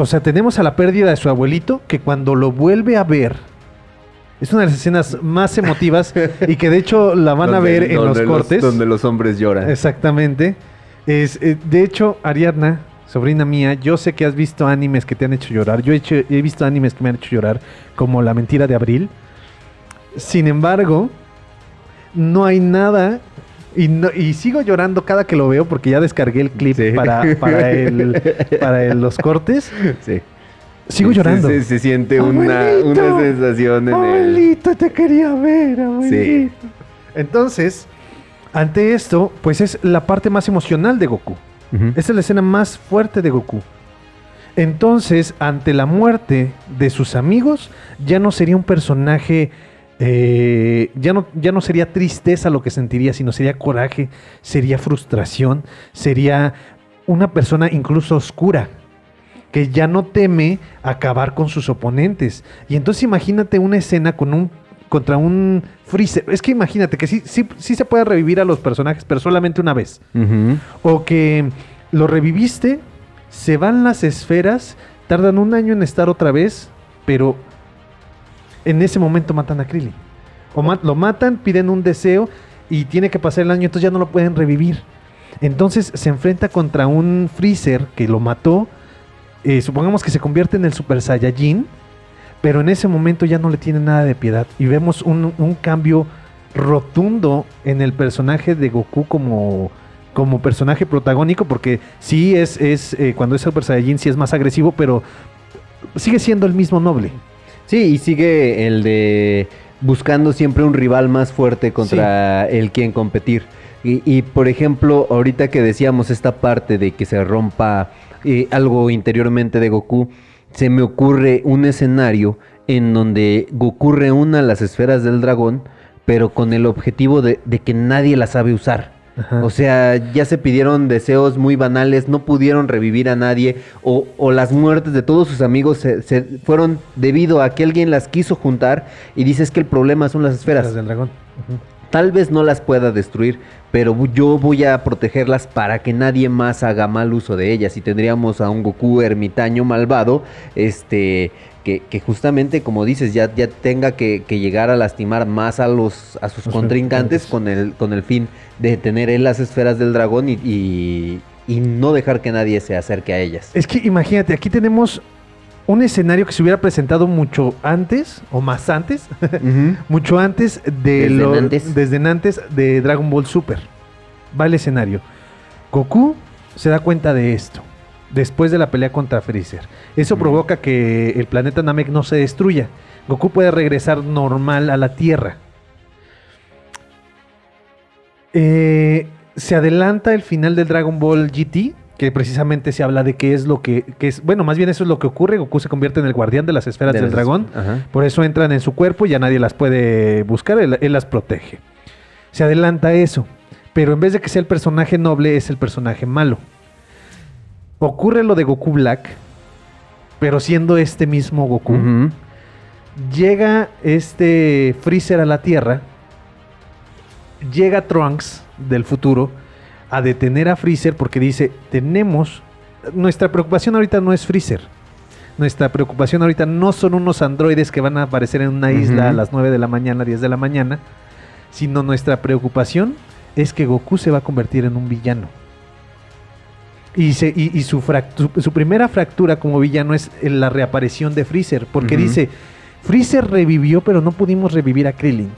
Speaker 1: O sea, tenemos a la pérdida de su abuelito. Que cuando lo vuelve a ver. Es una de las escenas más emotivas. y que de hecho la van a ver en los cortes.
Speaker 2: donde los hombres lloran.
Speaker 1: Exactamente. Es, eh, de hecho, Ariadna, sobrina mía, yo sé que has visto animes que te han hecho llorar. Yo he, hecho- he visto animes que me han hecho llorar, como La mentira de Abril. Sin embargo, no hay nada. Y, no- y sigo llorando cada que lo veo porque ya descargué el clip
Speaker 2: Sí.
Speaker 1: para, para, el- para el- los cortes.
Speaker 2: Sí.
Speaker 1: Sigo
Speaker 2: Sí,
Speaker 1: llorando.
Speaker 2: Se, se siente una, una sensación en el...
Speaker 1: Abuelito, te quería ver, abuelito. Entonces, ante esto, pues es la parte más emocional de Goku. Esa es la escena más fuerte de Goku. Entonces, ante la muerte de sus amigos, ya no sería un personaje eh, ya, no, ya no sería tristeza lo que sentiría, sino sería coraje, sería frustración, sería una persona incluso oscura, que ya no teme acabar con sus oponentes. Y entonces imagínate una escena con un contra un Freezer. Es que imagínate que sí, sí, sí se puede revivir a los personajes, pero solamente una vez. O que lo reviviste, se van las esferas, tardan un año en estar otra vez, pero en ese momento matan a Krillin. O ma- lo matan, piden un deseo y tiene que pasar el año, entonces ya no lo pueden revivir. Entonces se enfrenta contra un Freezer que lo mató. eh, supongamos que se convierte en el Super Saiyajin, pero en ese momento ya no le tiene nada de piedad. Y vemos un, un cambio rotundo en el personaje de Goku como, como personaje protagónico, porque sí es, es eh, cuando es Super Saiyajin, sí es más agresivo, pero sigue siendo el mismo noble.
Speaker 2: Sí, y sigue el de buscando siempre un rival más fuerte contra el quien competir. Y, y, por ejemplo, ahorita que decíamos esta parte de que se rompa eh, algo interiormente de Goku, se me ocurre un escenario en donde Goku reúna las esferas del dragón, pero con el objetivo de, de que nadie las sabe usar.
Speaker 1: Ajá.
Speaker 2: O sea, ya se pidieron deseos muy banales, no pudieron revivir a nadie, o, o las muertes de todos sus amigos se, se fueron debido a que alguien las quiso juntar y dices que el problema son las esferas.
Speaker 1: Las del dragón. Ujú.
Speaker 2: Tal vez no las pueda destruir, pero yo voy a protegerlas para que nadie más haga mal uso de ellas. Y tendríamos a un Goku ermitaño malvado, este, que, que justamente, como dices, ya, ya tenga que, que llegar a lastimar más a los a sus
Speaker 1: Los
Speaker 2: contrincantes. con el, con el fin de tener él las esferas del dragón y, y, y no dejar que nadie se acerque a ellas.
Speaker 1: Es que imagínate, aquí tenemos un escenario que se hubiera presentado mucho antes, o más antes, <laughs> mucho antes de
Speaker 2: Desde
Speaker 1: lo-
Speaker 2: antes.
Speaker 1: desde antes de Dragon Ball Super. Va el escenario. Goku se da cuenta de esto después de la pelea contra Freezer. Eso provoca que el planeta Namek no se destruya. Goku puede regresar normal a la Tierra. Eh, se adelanta el final del Dragon Ball GT, que precisamente se habla de qué es lo que, que es, bueno, más bien eso es lo que ocurre. Goku se convierte en el guardián de las esferas
Speaker 2: De
Speaker 1: del
Speaker 2: las-
Speaker 1: dragón.
Speaker 2: Ajá.
Speaker 1: Por eso entran en su cuerpo y ya nadie las puede buscar, él, él las protege. Se adelanta eso, pero en vez de que sea el personaje noble, es el personaje malo. Ocurre lo de Goku Black, pero siendo este mismo Goku, llega este Freezer a la Tierra, llega Trunks del futuro a detener a Freezer porque dice, tenemos, nuestra preocupación ahorita no es Freezer, nuestra preocupación ahorita no son unos androides que van a aparecer en una isla a las 9 de la mañana, 10 de la mañana, sino nuestra preocupación es que Goku se va a convertir en un villano. Y, se- y- y su, primera fractura como villano es en la reaparición de Freezer, porque dice, Freezer revivió pero no pudimos revivir a Krillin.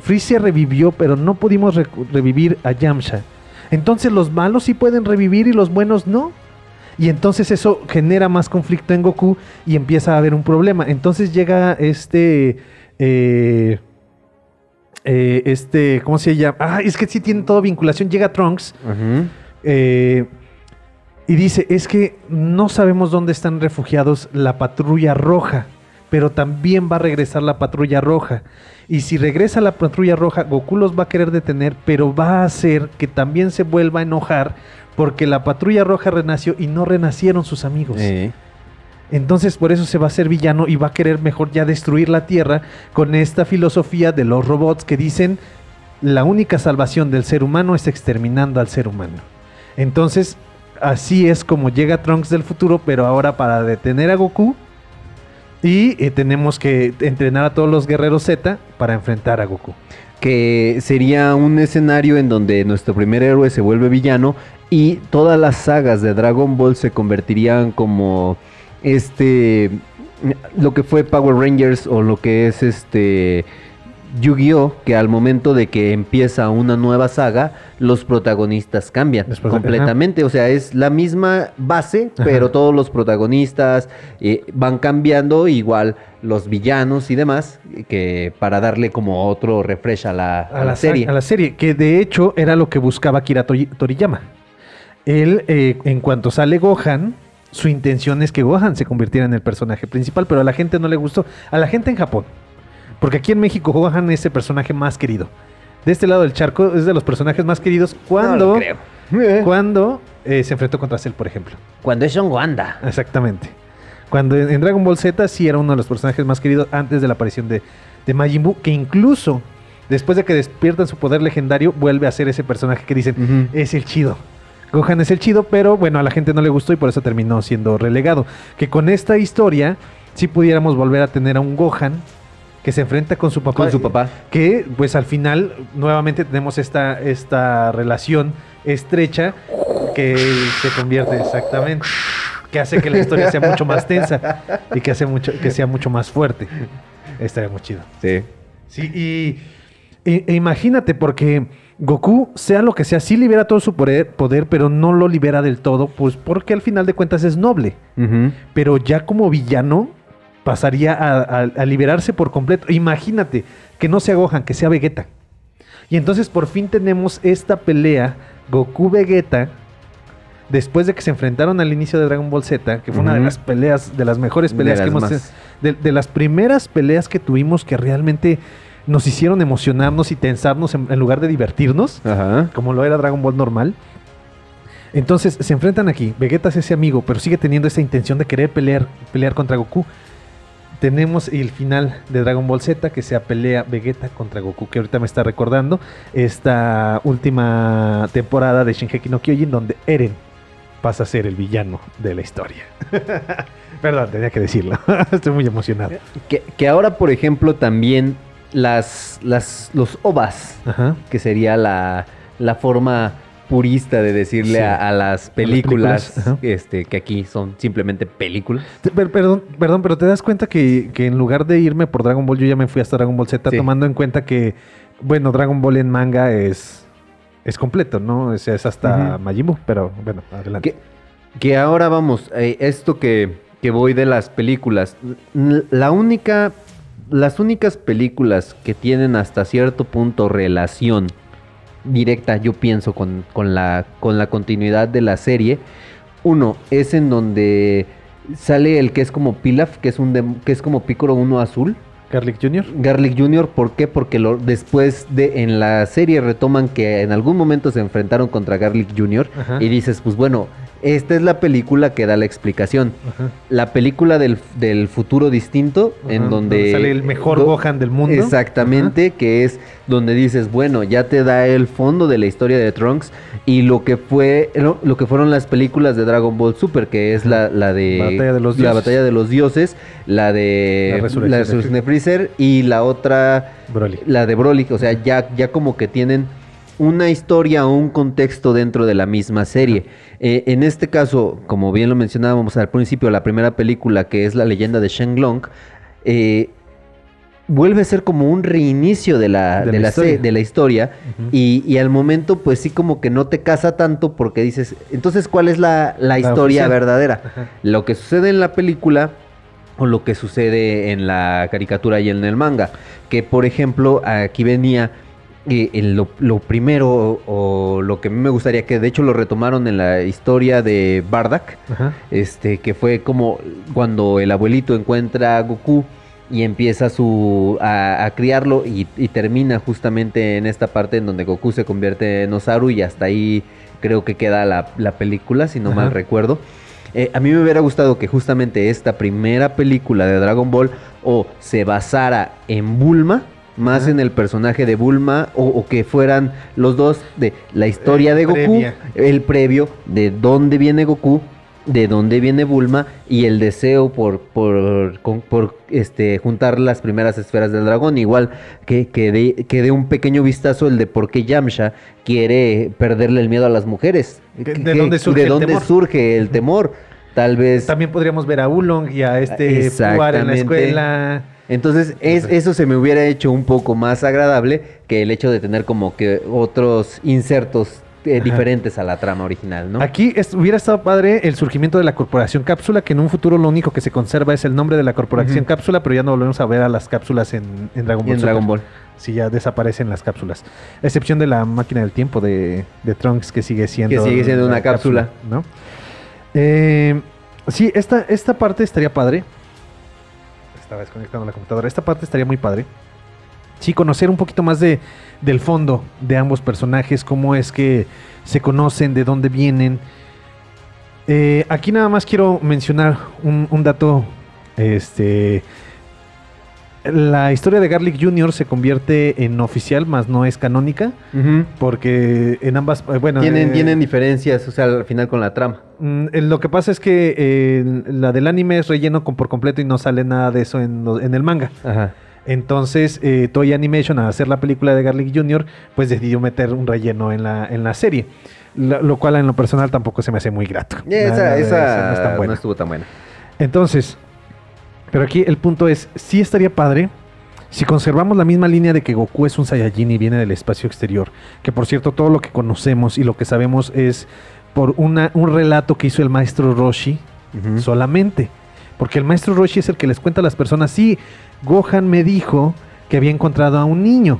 Speaker 1: Freezer revivió pero no pudimos revivir a Yamcha. Entonces los malos sí pueden revivir y los buenos no. Y entonces eso genera más conflicto en Goku y empieza a haber un problema. Entonces llega este... eh, eh, este, ¿cómo se llama? Ah, es que sí tiene todo vinculación. Llega Trunks eh, y dice, es que no sabemos dónde están refugiados la patrulla roja, pero también va a regresar la patrulla roja. Y si regresa la patrulla roja, Goku los va a querer detener, pero va a hacer que también se vuelva a enojar porque la patrulla roja renació y no renacieron sus amigos.
Speaker 2: Eh.
Speaker 1: Entonces por eso se va a hacer villano y va a querer mejor ya destruir la Tierra con esta filosofía de los robots que dicen la única salvación del ser humano es exterminando al ser humano. Entonces así es como llega Trunks del futuro, pero ahora para detener a Goku y eh, tenemos que entrenar a todos los guerreros Z para enfrentar a Goku.
Speaker 2: que sería un escenario en donde nuestro primer héroe se vuelve villano y todas las sagas de Dragon Ball se convertirían como este lo que fue Power Rangers o lo que es este Yu-Gi-Oh que al momento de que empieza una nueva saga los protagonistas cambian completamente, o sea, es la misma base,
Speaker 1: Ajá.
Speaker 2: pero todos los protagonistas eh, van cambiando, igual los villanos y demás, que para darle como otro refresh a la, a la serie.
Speaker 1: A la serie, que de hecho era lo que buscaba Tori- Toriyama. Él, eh, en cuanto sale Gohan, su intención es que Gohan se convirtiera en el personaje principal, pero a la gente no le gustó. A la gente en Japón. Porque aquí en México Gohan es el personaje más querido. De este lado del charco es de los personajes más queridos cuando,
Speaker 2: No creo. Eh.
Speaker 1: cuando eh, se enfrentó contra Cell, por ejemplo.
Speaker 2: Cuando es Son Wanda.
Speaker 1: Exactamente. Cuando en Dragon Ball Z sí era uno de los personajes más queridos antes de la aparición de, de Majin Buu, que incluso después de que despiertan su poder legendario, vuelve a ser ese personaje que dicen, es el chido. Gohan es el chido, pero bueno, a la gente no le gustó y por eso terminó siendo relegado. Que con esta historia sí pudiéramos volver a tener a un Gohan que se enfrenta con su papá.
Speaker 2: Con su papá.
Speaker 1: Que pues al final nuevamente tenemos esta, esta relación estrecha que se convierte exactamente. Que hace que la historia sea mucho más tensa y que, hace mucho, que sea mucho más fuerte. Estaría muy chido.
Speaker 2: Sí.
Speaker 1: Sí, y, e- e imagínate, porque Goku, sea lo que sea, sí libera todo su poder, poder, pero no lo libera del todo, pues porque al final de cuentas es noble. Pero ya como villano, pasaría a, a- a liberarse por completo. Imagínate que no sea Gohan, que sea Vegeta. Y entonces por fin tenemos esta pelea Goku-Vegeta. Después de que se enfrentaron al inicio de Dragon Ball Z, que fue una de las peleas, de las mejores peleas que hemos de, de las primeras peleas que tuvimos que realmente nos hicieron emocionarnos y tensarnos en, en lugar de divertirnos,
Speaker 2: Ajá.
Speaker 1: como lo era Dragon Ball normal. Entonces se enfrentan aquí. Vegeta es ese amigo, pero sigue teniendo esa intención de querer pelear, pelear contra Goku. Tenemos el final de Dragon Ball Z, que sea pelea Vegeta contra Goku, que ahorita me está recordando esta última temporada de Shingeki no Kyojin, donde Eren pasa a ser el villano de la historia. <laughs> Perdón, tenía que decirlo. <laughs> Estoy muy emocionado.
Speaker 2: Que, que ahora, por ejemplo, también las, las, los OVAs,
Speaker 1: Ajá.
Speaker 2: que sería la, la forma purista de decirle
Speaker 1: Sí.
Speaker 2: a, a las películas, este, que aquí son simplemente películas.
Speaker 1: Per- Perdón, perdón, pero te das cuenta que, que en lugar de irme por Dragon Ball, yo ya me fui hasta Dragon Ball Z,
Speaker 2: Sí.
Speaker 1: tomando en cuenta que, bueno, Dragon Ball en manga es, es completo, ¿no? Es, es hasta. Majin Buu, pero bueno, adelante.
Speaker 2: Que, que ahora vamos, eh, esto que, que voy de las películas, la única, las únicas películas que tienen hasta cierto punto relación directa, yo pienso, con, con la, con la continuidad de la serie, uno es en donde sale el que es como Pilaf, que es, un que es como Piccolo 1 azul.
Speaker 1: Garlic Jr.
Speaker 2: Garlic Jr., ¿por qué? Porque lo, después de en la serie retoman que en algún momento se enfrentaron contra Garlic Jr.
Speaker 1: Ajá.
Speaker 2: y dices, pues bueno, esta es la película que da la explicación.
Speaker 1: Ajá.
Speaker 2: La película del, del futuro distinto, en donde...
Speaker 1: sale el mejor
Speaker 2: do-
Speaker 1: Gohan del mundo.
Speaker 2: Exactamente, que es donde dices, bueno, ya te da el fondo de la historia de Trunks y lo que fue, lo, que fueron las películas de Dragon Ball Super, que es la, la de
Speaker 1: Batalla de los
Speaker 2: la
Speaker 1: dioses.
Speaker 2: batalla de los dioses, la de
Speaker 1: La resurrección
Speaker 2: la
Speaker 1: de
Speaker 2: resurrección de Freezer y la otra
Speaker 1: Broly.
Speaker 2: la de Broly, o sea, ya, ya como que tienen una historia o un contexto dentro de la misma serie. Eh, en este caso, como bien lo mencionábamos al principio, la primera película que es la leyenda de Shenlong, eh, vuelve a ser como un reinicio de la,
Speaker 1: De
Speaker 2: de
Speaker 1: la historia.
Speaker 2: se- de la historia.
Speaker 1: Ujú.
Speaker 2: y, y al momento, pues sí como que no te casa tanto porque dices, entonces, ¿cuál es la, la historia
Speaker 1: oficial.
Speaker 2: verdadera?
Speaker 1: Ajá.
Speaker 2: Lo que sucede en la película o lo que sucede en la caricatura y en el manga. Que por ejemplo, aquí venía lo, lo primero o, o lo que a mí me gustaría que de hecho lo retomaron en la historia de Bardak.
Speaker 1: Ajá.
Speaker 2: Este, que fue como cuando el abuelito encuentra a Goku y empieza su a, a criarlo y, y termina justamente en esta parte en donde Goku se convierte en Osaru y hasta ahí creo que queda la, la película, si no
Speaker 1: Ajá.
Speaker 2: mal recuerdo. Eh, a mí me hubiera gustado que justamente esta primera película de Dragon Ball o se basara en Bulma, más en el personaje de Bulma, o, o que fueran los dos de la historia de Goku,
Speaker 1: previa.
Speaker 2: el previo de dónde viene Goku, de dónde viene Bulma y el deseo por, por, con- por, este, juntar las primeras esferas del dragón. Igual que, que, dé, que dé un pequeño vistazo el de por qué Yamcha quiere perderle el miedo a las mujeres.
Speaker 1: ¿De dónde surge
Speaker 2: de
Speaker 1: el
Speaker 2: dónde
Speaker 1: temor?
Speaker 2: surge el temor? Tal vez...
Speaker 1: También podríamos ver a Ulong y a este Puar en la escuela.
Speaker 2: Entonces, es, eso se me hubiera hecho un poco más agradable que el hecho de tener como que otros insertos eh, diferentes a la trama original, ¿no?
Speaker 1: Aquí es- hubiera estado padre el surgimiento de la corporación cápsula, que en un futuro lo único que se conserva es el nombre de la corporación cápsula, pero ya no volvemos a ver a las cápsulas en, en Dragon Ball.
Speaker 2: en
Speaker 1: Super.
Speaker 2: Dragon Ball.
Speaker 1: Sí, ya desaparecen las cápsulas. A excepción de la máquina del tiempo de, de Trunks, que sigue siendo.
Speaker 2: Que sigue siendo una cápsula.
Speaker 1: ¿no? Eh, sí, esta, esta parte estaría padre. Estaba desconectando la computadora. Esta parte estaría muy padre. Sí, conocer un poquito más de, del fondo de ambos personajes, cómo es que se conocen, de dónde vienen. Eh, aquí nada más quiero mencionar un, un dato. Este. La historia de Garlic Jr. se convierte en oficial, más no es canónica, porque en ambas. eh, Bueno,
Speaker 2: tienen,
Speaker 1: eh,
Speaker 2: tienen diferencias, o sea, al final con la trama.
Speaker 1: Mm, eh, Lo que pasa es que eh, la del anime es relleno con, por completo y no sale nada de eso en, el manga.
Speaker 2: Ajá.
Speaker 1: Entonces, eh, Toy Animation, al hacer la película de Garlic Jr., pues decidió meter un relleno en la, en la serie. Lo, lo cual en lo personal tampoco se me hace muy grato.
Speaker 2: Esa,
Speaker 1: Nada
Speaker 2: esa
Speaker 1: no es tan
Speaker 2: no estuvo tan buena.
Speaker 1: Entonces, pero aquí el punto es, sí estaría padre si conservamos la misma línea de que Goku es un Saiyajin y viene del espacio exterior, que por cierto todo lo que conocemos y lo que sabemos es por una, un relato que hizo el maestro Roshi solamente, porque el maestro Roshi es el que les cuenta a las personas, sí, Gohan me dijo que había encontrado a un niño.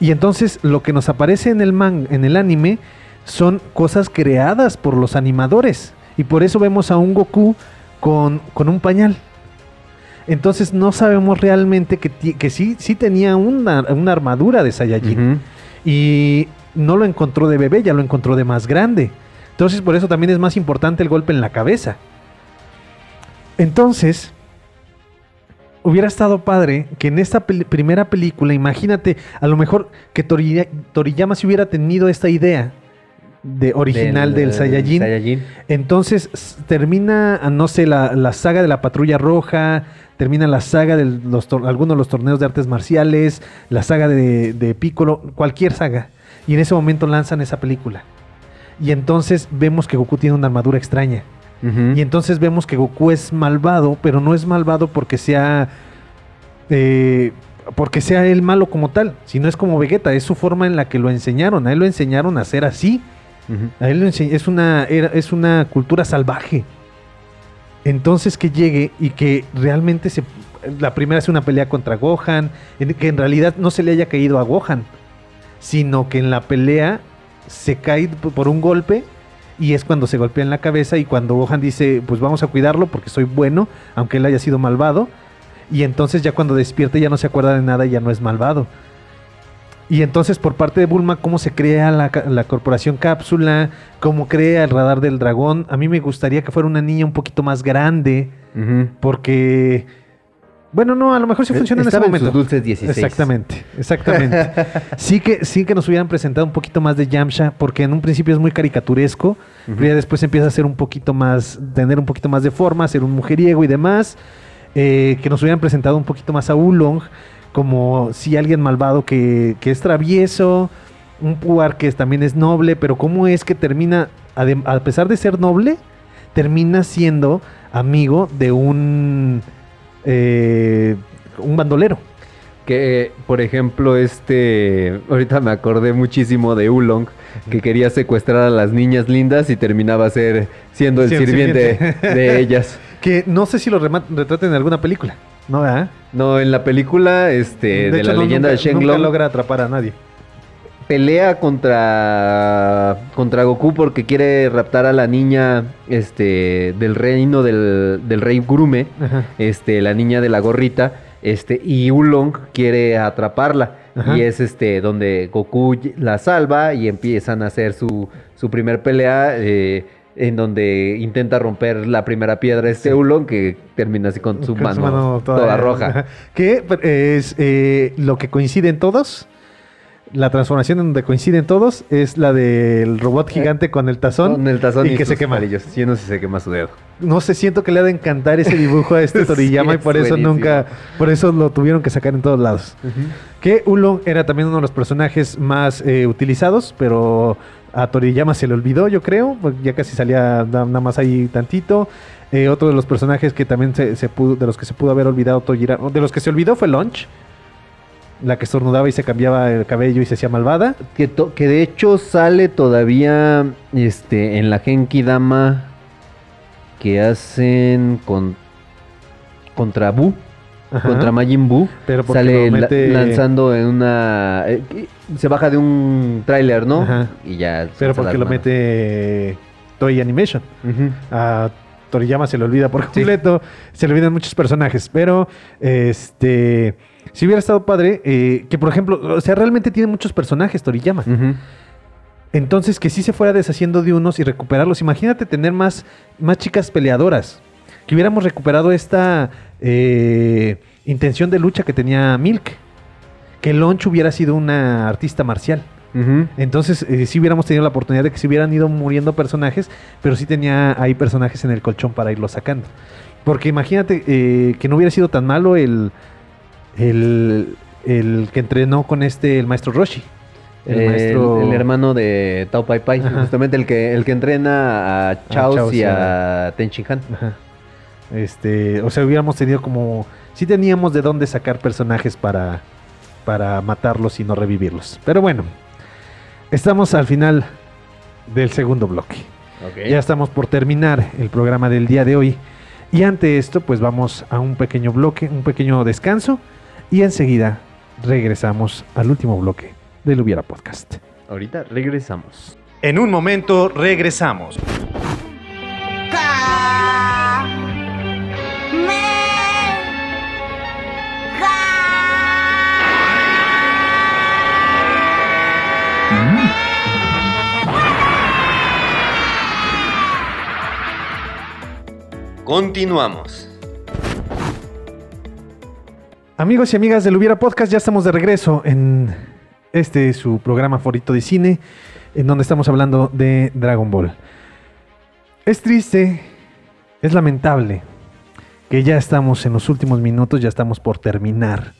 Speaker 1: Y entonces lo que nos aparece en el man, en el anime son cosas creadas por los animadores. Y por eso vemos a un Goku con, con un pañal. Entonces no sabemos realmente que, que sí, sí tenía una, una armadura de Saiyajin. Y no lo encontró de bebé, ya lo encontró de más grande. Entonces por eso también es más importante el golpe en la cabeza. Entonces, hubiera estado padre que en esta pel- primera película, imagínate, a lo mejor que Toriya- Toriyama se hubiera tenido esta idea de original del, Saiyajin.
Speaker 2: Saiyajin.
Speaker 1: Entonces termina, ah, no sé, la, la saga de la Patrulla Roja, termina la saga de los, algunos de los torneos de artes marciales, la saga de, de Piccolo, cualquier saga. Y en ese momento lanzan esa película. Y entonces vemos que Goku tiene una armadura extraña. Y entonces vemos que Goku es malvado, pero no es malvado porque sea. eh, porque sea él malo como tal, sino es como Vegeta, es su forma en la que lo enseñaron. A él lo enseñaron a ser así. A él lo es una, es una cultura salvaje. Entonces que llegue y que realmente se. La primera es una pelea contra Gohan, que en realidad no se le haya caído a Gohan, sino que en la pelea se cae por un golpe y es cuando se golpea en la cabeza y cuando Gohan dice, pues vamos a cuidarlo porque soy bueno, aunque él haya sido malvado. Y entonces ya cuando despierta ya no se acuerda de nada y ya no es malvado. Y entonces por parte de Bulma, cómo se crea la, corporación cápsula, cómo crea el radar del dragón. A mí me gustaría que fuera una niña un poquito más grande, porque... Bueno, no, a lo mejor sí funciona en ese
Speaker 2: en
Speaker 1: momento.
Speaker 2: sus dulces 16.
Speaker 1: Exactamente, exactamente. <laughs> sí, que, sí que nos hubieran presentado un poquito más de Yamcha, porque en un principio es muy caricaturesco, pero ya después empieza a ser un poquito más, tener un poquito más de forma, ser un mujeriego y demás. Eh, que nos hubieran presentado un poquito más a Oolong, como si alguien malvado que, que es travieso, un Puar que también es noble, pero cómo es que termina, a pesar de ser noble, termina siendo amigo de un, eh, un bandolero.
Speaker 2: Que, por ejemplo, este. Ahorita me acordé muchísimo de Ulong, que quería secuestrar a las niñas lindas y terminaba ser, siendo el
Speaker 1: Sí,
Speaker 2: sirviente
Speaker 1: sirviente.
Speaker 2: de ellas. <laughs>
Speaker 1: Que no sé si lo retraten en alguna película, ¿no? ¿verdad?
Speaker 2: No, en la película este, de,
Speaker 1: hecho,
Speaker 2: la
Speaker 1: no,
Speaker 2: leyenda
Speaker 1: nunca,
Speaker 2: de
Speaker 1: nunca
Speaker 2: Shenlong
Speaker 1: logra atrapar a nadie.
Speaker 2: pelea contra contra Goku porque quiere raptar a la niña este del reino del, del rey Gurume,
Speaker 1: Ajá.
Speaker 2: este la niña de la gorrita, este y Ulong quiere atraparla
Speaker 1: Ajá.
Speaker 2: y es este donde Goku la salva y empiezan a hacer su su primer pelea eh, en donde intenta romper la primera piedra este Ulong que termina así con su,
Speaker 1: Con
Speaker 2: mano, toda, roja. <laughs>
Speaker 1: Que es eh, lo que coinciden todos. La transformación en donde coinciden todos es la del robot gigante con el tazón.
Speaker 2: Con el tazón
Speaker 1: y, que se quema.
Speaker 2: palillos. Sí, no sé si se quema su dedo.
Speaker 1: No sé, siento que le ha de encantar ese dibujo a este <laughs>
Speaker 2: Sí,
Speaker 1: Toriyama y
Speaker 2: es
Speaker 1: por eso
Speaker 2: buenísimo.
Speaker 1: nunca, por eso lo tuvieron que sacar en todos lados. Que Ulong era también uno de los personajes más eh, utilizados, pero a Toriyama se le olvidó, yo creo, porque ya casi salía na- nada más ahí tantito. Eh, otro de los personajes que también se, se pudo, de los que se pudo haber olvidado Toriyama, de los que se olvidó fue Launch, la que estornudaba y se cambiaba el cabello y se hacía malvada.
Speaker 2: Que, to- que de hecho sale todavía este en la Genki Dama que hacen con contra
Speaker 1: Ajá.
Speaker 2: contra Majin Buu.
Speaker 1: Pero porque
Speaker 2: Sale
Speaker 1: lo
Speaker 2: la-
Speaker 1: mete-
Speaker 2: lanzando en una eh, se baja de un tráiler, ¿no?
Speaker 1: Ajá.
Speaker 2: Y ya
Speaker 1: Pero porque lo
Speaker 2: manos.
Speaker 1: mete Toy Animation. A Toriyama se le olvida por completo, se le olvidan muchos personajes, pero este si hubiera estado padre eh, que por ejemplo, o sea, realmente tiene muchos personajes Toriyama. Entonces, que sí se fuera deshaciendo de unos y recuperarlos. Imagínate tener más, más chicas peleadoras. Que hubiéramos recuperado esta eh, intención de lucha que tenía Milk. Que Lonch hubiera sido una artista marcial. Entonces, eh, sí hubiéramos tenido la oportunidad de que se hubieran ido muriendo personajes, pero sí tenía ahí personajes en el colchón para irlos sacando. Porque imagínate eh, que no hubiera sido tan malo el, el, el que entrenó con este, el maestro Roshi.
Speaker 2: El, el hermano de Tao Pai Pai,
Speaker 1: Ajá.
Speaker 2: justamente el que, el que entrena a Chaos,
Speaker 1: Chaos
Speaker 2: y
Speaker 1: y
Speaker 2: a Tenchin Han.
Speaker 1: Ajá. Este, o sea, hubiéramos tenido como. Sí teníamos de dónde sacar personajes para, para matarlos y no revivirlos. Pero bueno, estamos al final del segundo bloque. Ya estamos por terminar el programa del día de hoy. Y ante esto, pues vamos a un pequeño bloque, un pequeño descanso. Y enseguida regresamos al último bloque del Hubiera Podcast.
Speaker 2: Ahorita regresamos.
Speaker 5: En un momento regresamos.
Speaker 2: Continuamos.
Speaker 1: Amigos y amigas del Hubiera Podcast, ya estamos de regreso en este su programa favorito de cine, en donde estamos hablando de Dragon Ball. Es triste, es lamentable que ya estamos en los últimos minutos, ya estamos por terminar.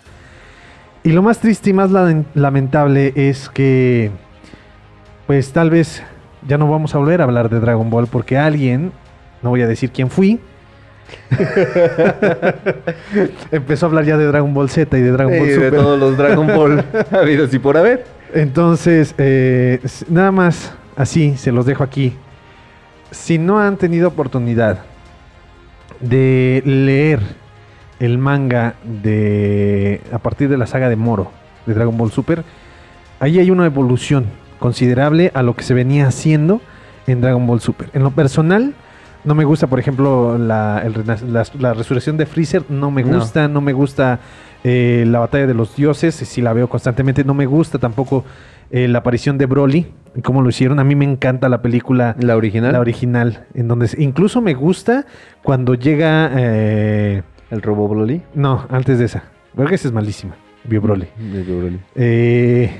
Speaker 1: Y lo más triste y más la- lamentable es que, pues tal vez ya no vamos a volver a hablar de Dragon Ball porque alguien, no voy a decir quién fui, <laughs> empezó a hablar ya de Dragon Ball Z y de Dragon Ball
Speaker 2: de
Speaker 1: Super.
Speaker 2: todos los Dragon Ball <laughs> habidos y por haber.
Speaker 1: Entonces, eh, nada más así, se los dejo aquí. Si no han tenido oportunidad de leer el manga de a partir de la saga de Moro de Dragon Ball Super, ahí hay una evolución considerable a lo que se venía haciendo en Dragon Ball Super. En lo personal, no me gusta, por ejemplo, la, el la- la resurrección de Freezer, no me gusta, no, me gusta eh, la batalla de los dioses, si la veo constantemente, no me gusta tampoco eh, la aparición de Broly, cómo lo hicieron. A mí me encanta la película
Speaker 2: La original.
Speaker 1: la original, en donde incluso me gusta cuando llega. eh,
Speaker 2: El Robo Broly.
Speaker 1: no, antes de esa. Creo que esa es malísima. Bio Broly.
Speaker 2: El Broly.
Speaker 1: Eh,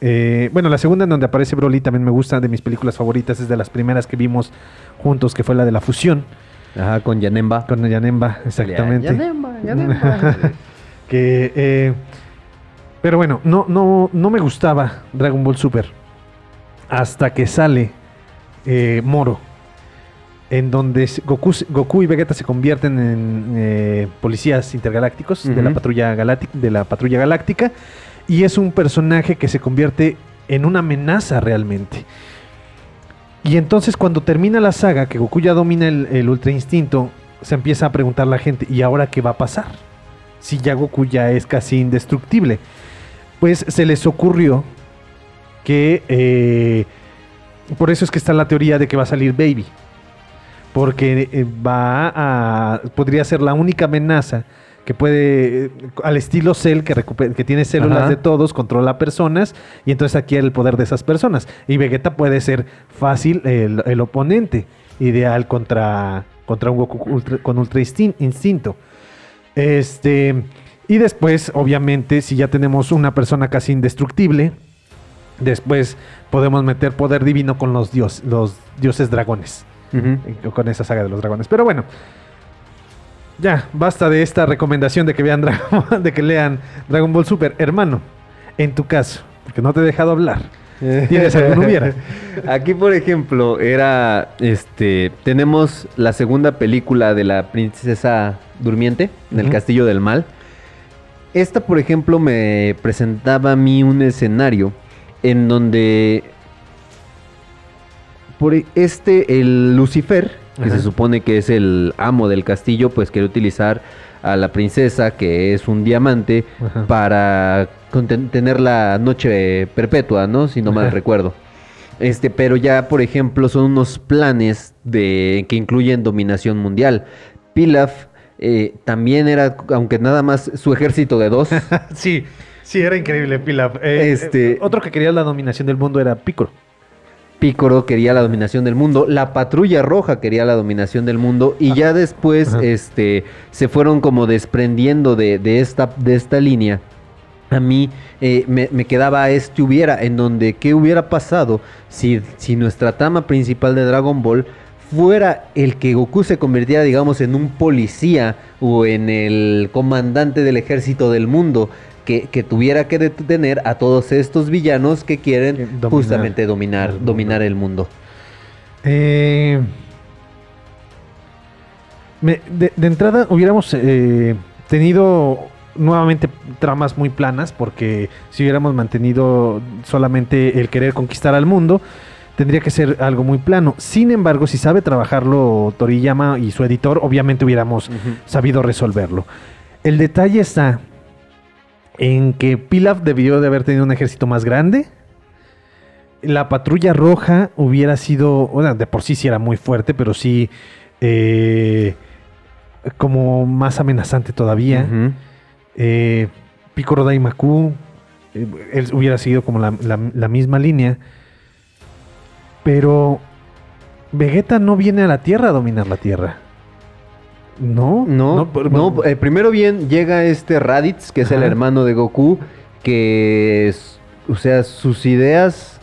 Speaker 1: eh, bueno, la segunda en donde aparece Broly también me gusta, de mis películas favoritas, es de las primeras que vimos juntos, que fue la de la fusión
Speaker 2: Ajá, con Yanemba.
Speaker 1: con Yanemba, exactamente.
Speaker 2: Yanemba, Yanemba. <laughs>
Speaker 1: que, eh, pero bueno, no, no, no me gustaba Dragon Ball Super hasta que sale eh, Moro, en donde Goku, Goku y Vegeta se convierten en eh, policías intergalácticos de, la patrulla galáctica, de la patrulla galáctica y es un personaje que se convierte en una amenaza realmente. Y entonces cuando termina la saga, que Goku ya domina el, Ultra Instinto, se empieza a preguntar la gente, ¿y ahora qué va a pasar? Si ya Goku ya es casi indestructible. Pues se les ocurrió que... eh, por eso es que está la teoría de que va a salir Baby. Porque eh, va a... Podría ser la única amenaza que puede... eh, Al estilo Cell, que, que tiene células
Speaker 2: Ajá.
Speaker 1: de todos, controla personas, y entonces adquiere el poder de esas personas. Y Vegeta puede ser fácil el, el oponente ideal contra, contra un Goku ultra- con Ultra Instin- Instinto. Este, y después, obviamente, si ya tenemos una persona casi indestructible, después podemos meter poder divino con los, dios, los dioses dragones, con esa saga de los dragones. Pero bueno, ya, basta de esta recomendación de que vean Dragon, <laughs> de que lean Dragon Ball Super. Hermano, en tu caso, porque no te he dejado hablar. ¿Tienes algún hubiera? <laughs>
Speaker 2: Aquí, por ejemplo, era este. Tenemos la segunda película de la princesa durmiente en el castillo del mal. Esta, por ejemplo, me presentaba a mí un escenario en donde por este el Lucifer, que
Speaker 1: Ajá.
Speaker 2: se supone que es el amo del castillo, pues quiere utilizar a la princesa, que es un diamante,
Speaker 1: Ajá.
Speaker 2: para tener la noche perpetua, ¿no? Si no mal
Speaker 1: Ajá.
Speaker 2: recuerdo. Este, pero ya, por ejemplo, son unos planes de que incluyen dominación mundial. Pilaf eh, también era, aunque nada más su ejército de dos. <laughs>
Speaker 1: sí, sí, era increíble, Pilaf. Eh,
Speaker 2: Este-
Speaker 1: eh, otro que quería la dominación del mundo era Piccolo.
Speaker 2: Pícoro quería la dominación del mundo, la patrulla roja quería la dominación del mundo y ya después
Speaker 1: Ajá.
Speaker 2: este, se fueron como desprendiendo de, de esta, de esta línea. A mí eh, me, me quedaba este hubiera, en donde qué hubiera pasado si, si nuestra trama principal de Dragon Ball fuera el que Goku se convirtiera, digamos, en un policía o en el comandante del ejército del mundo. Que, que tuviera que detener a todos estos villanos que quieren
Speaker 1: dominar
Speaker 2: justamente dominar,
Speaker 1: el mundo.
Speaker 2: dominar el mundo.
Speaker 1: Eh, me- de, de entrada hubiéramos eh, tenido nuevamente tramas muy planas porque si hubiéramos mantenido solamente el querer conquistar al mundo tendría que ser algo muy plano. Sin embargo, si sabe trabajarlo Toriyama y su editor, obviamente hubiéramos sabido resolverlo. El detalle está en que Pilaf debió de haber tenido un ejército más grande. La patrulla roja hubiera sido, bueno, de por sí sí era muy fuerte, pero sí eh, como más amenazante todavía. Eh, Picoro Daimaku, eh, él hubiera sido como la, la- la misma línea. Pero Vegeta no viene a la Tierra a dominar la Tierra. No,
Speaker 2: No,
Speaker 1: pero-
Speaker 2: no, eh, primero bien llega este Raditz, que es el hermano de Goku, que es, o sea, sus ideas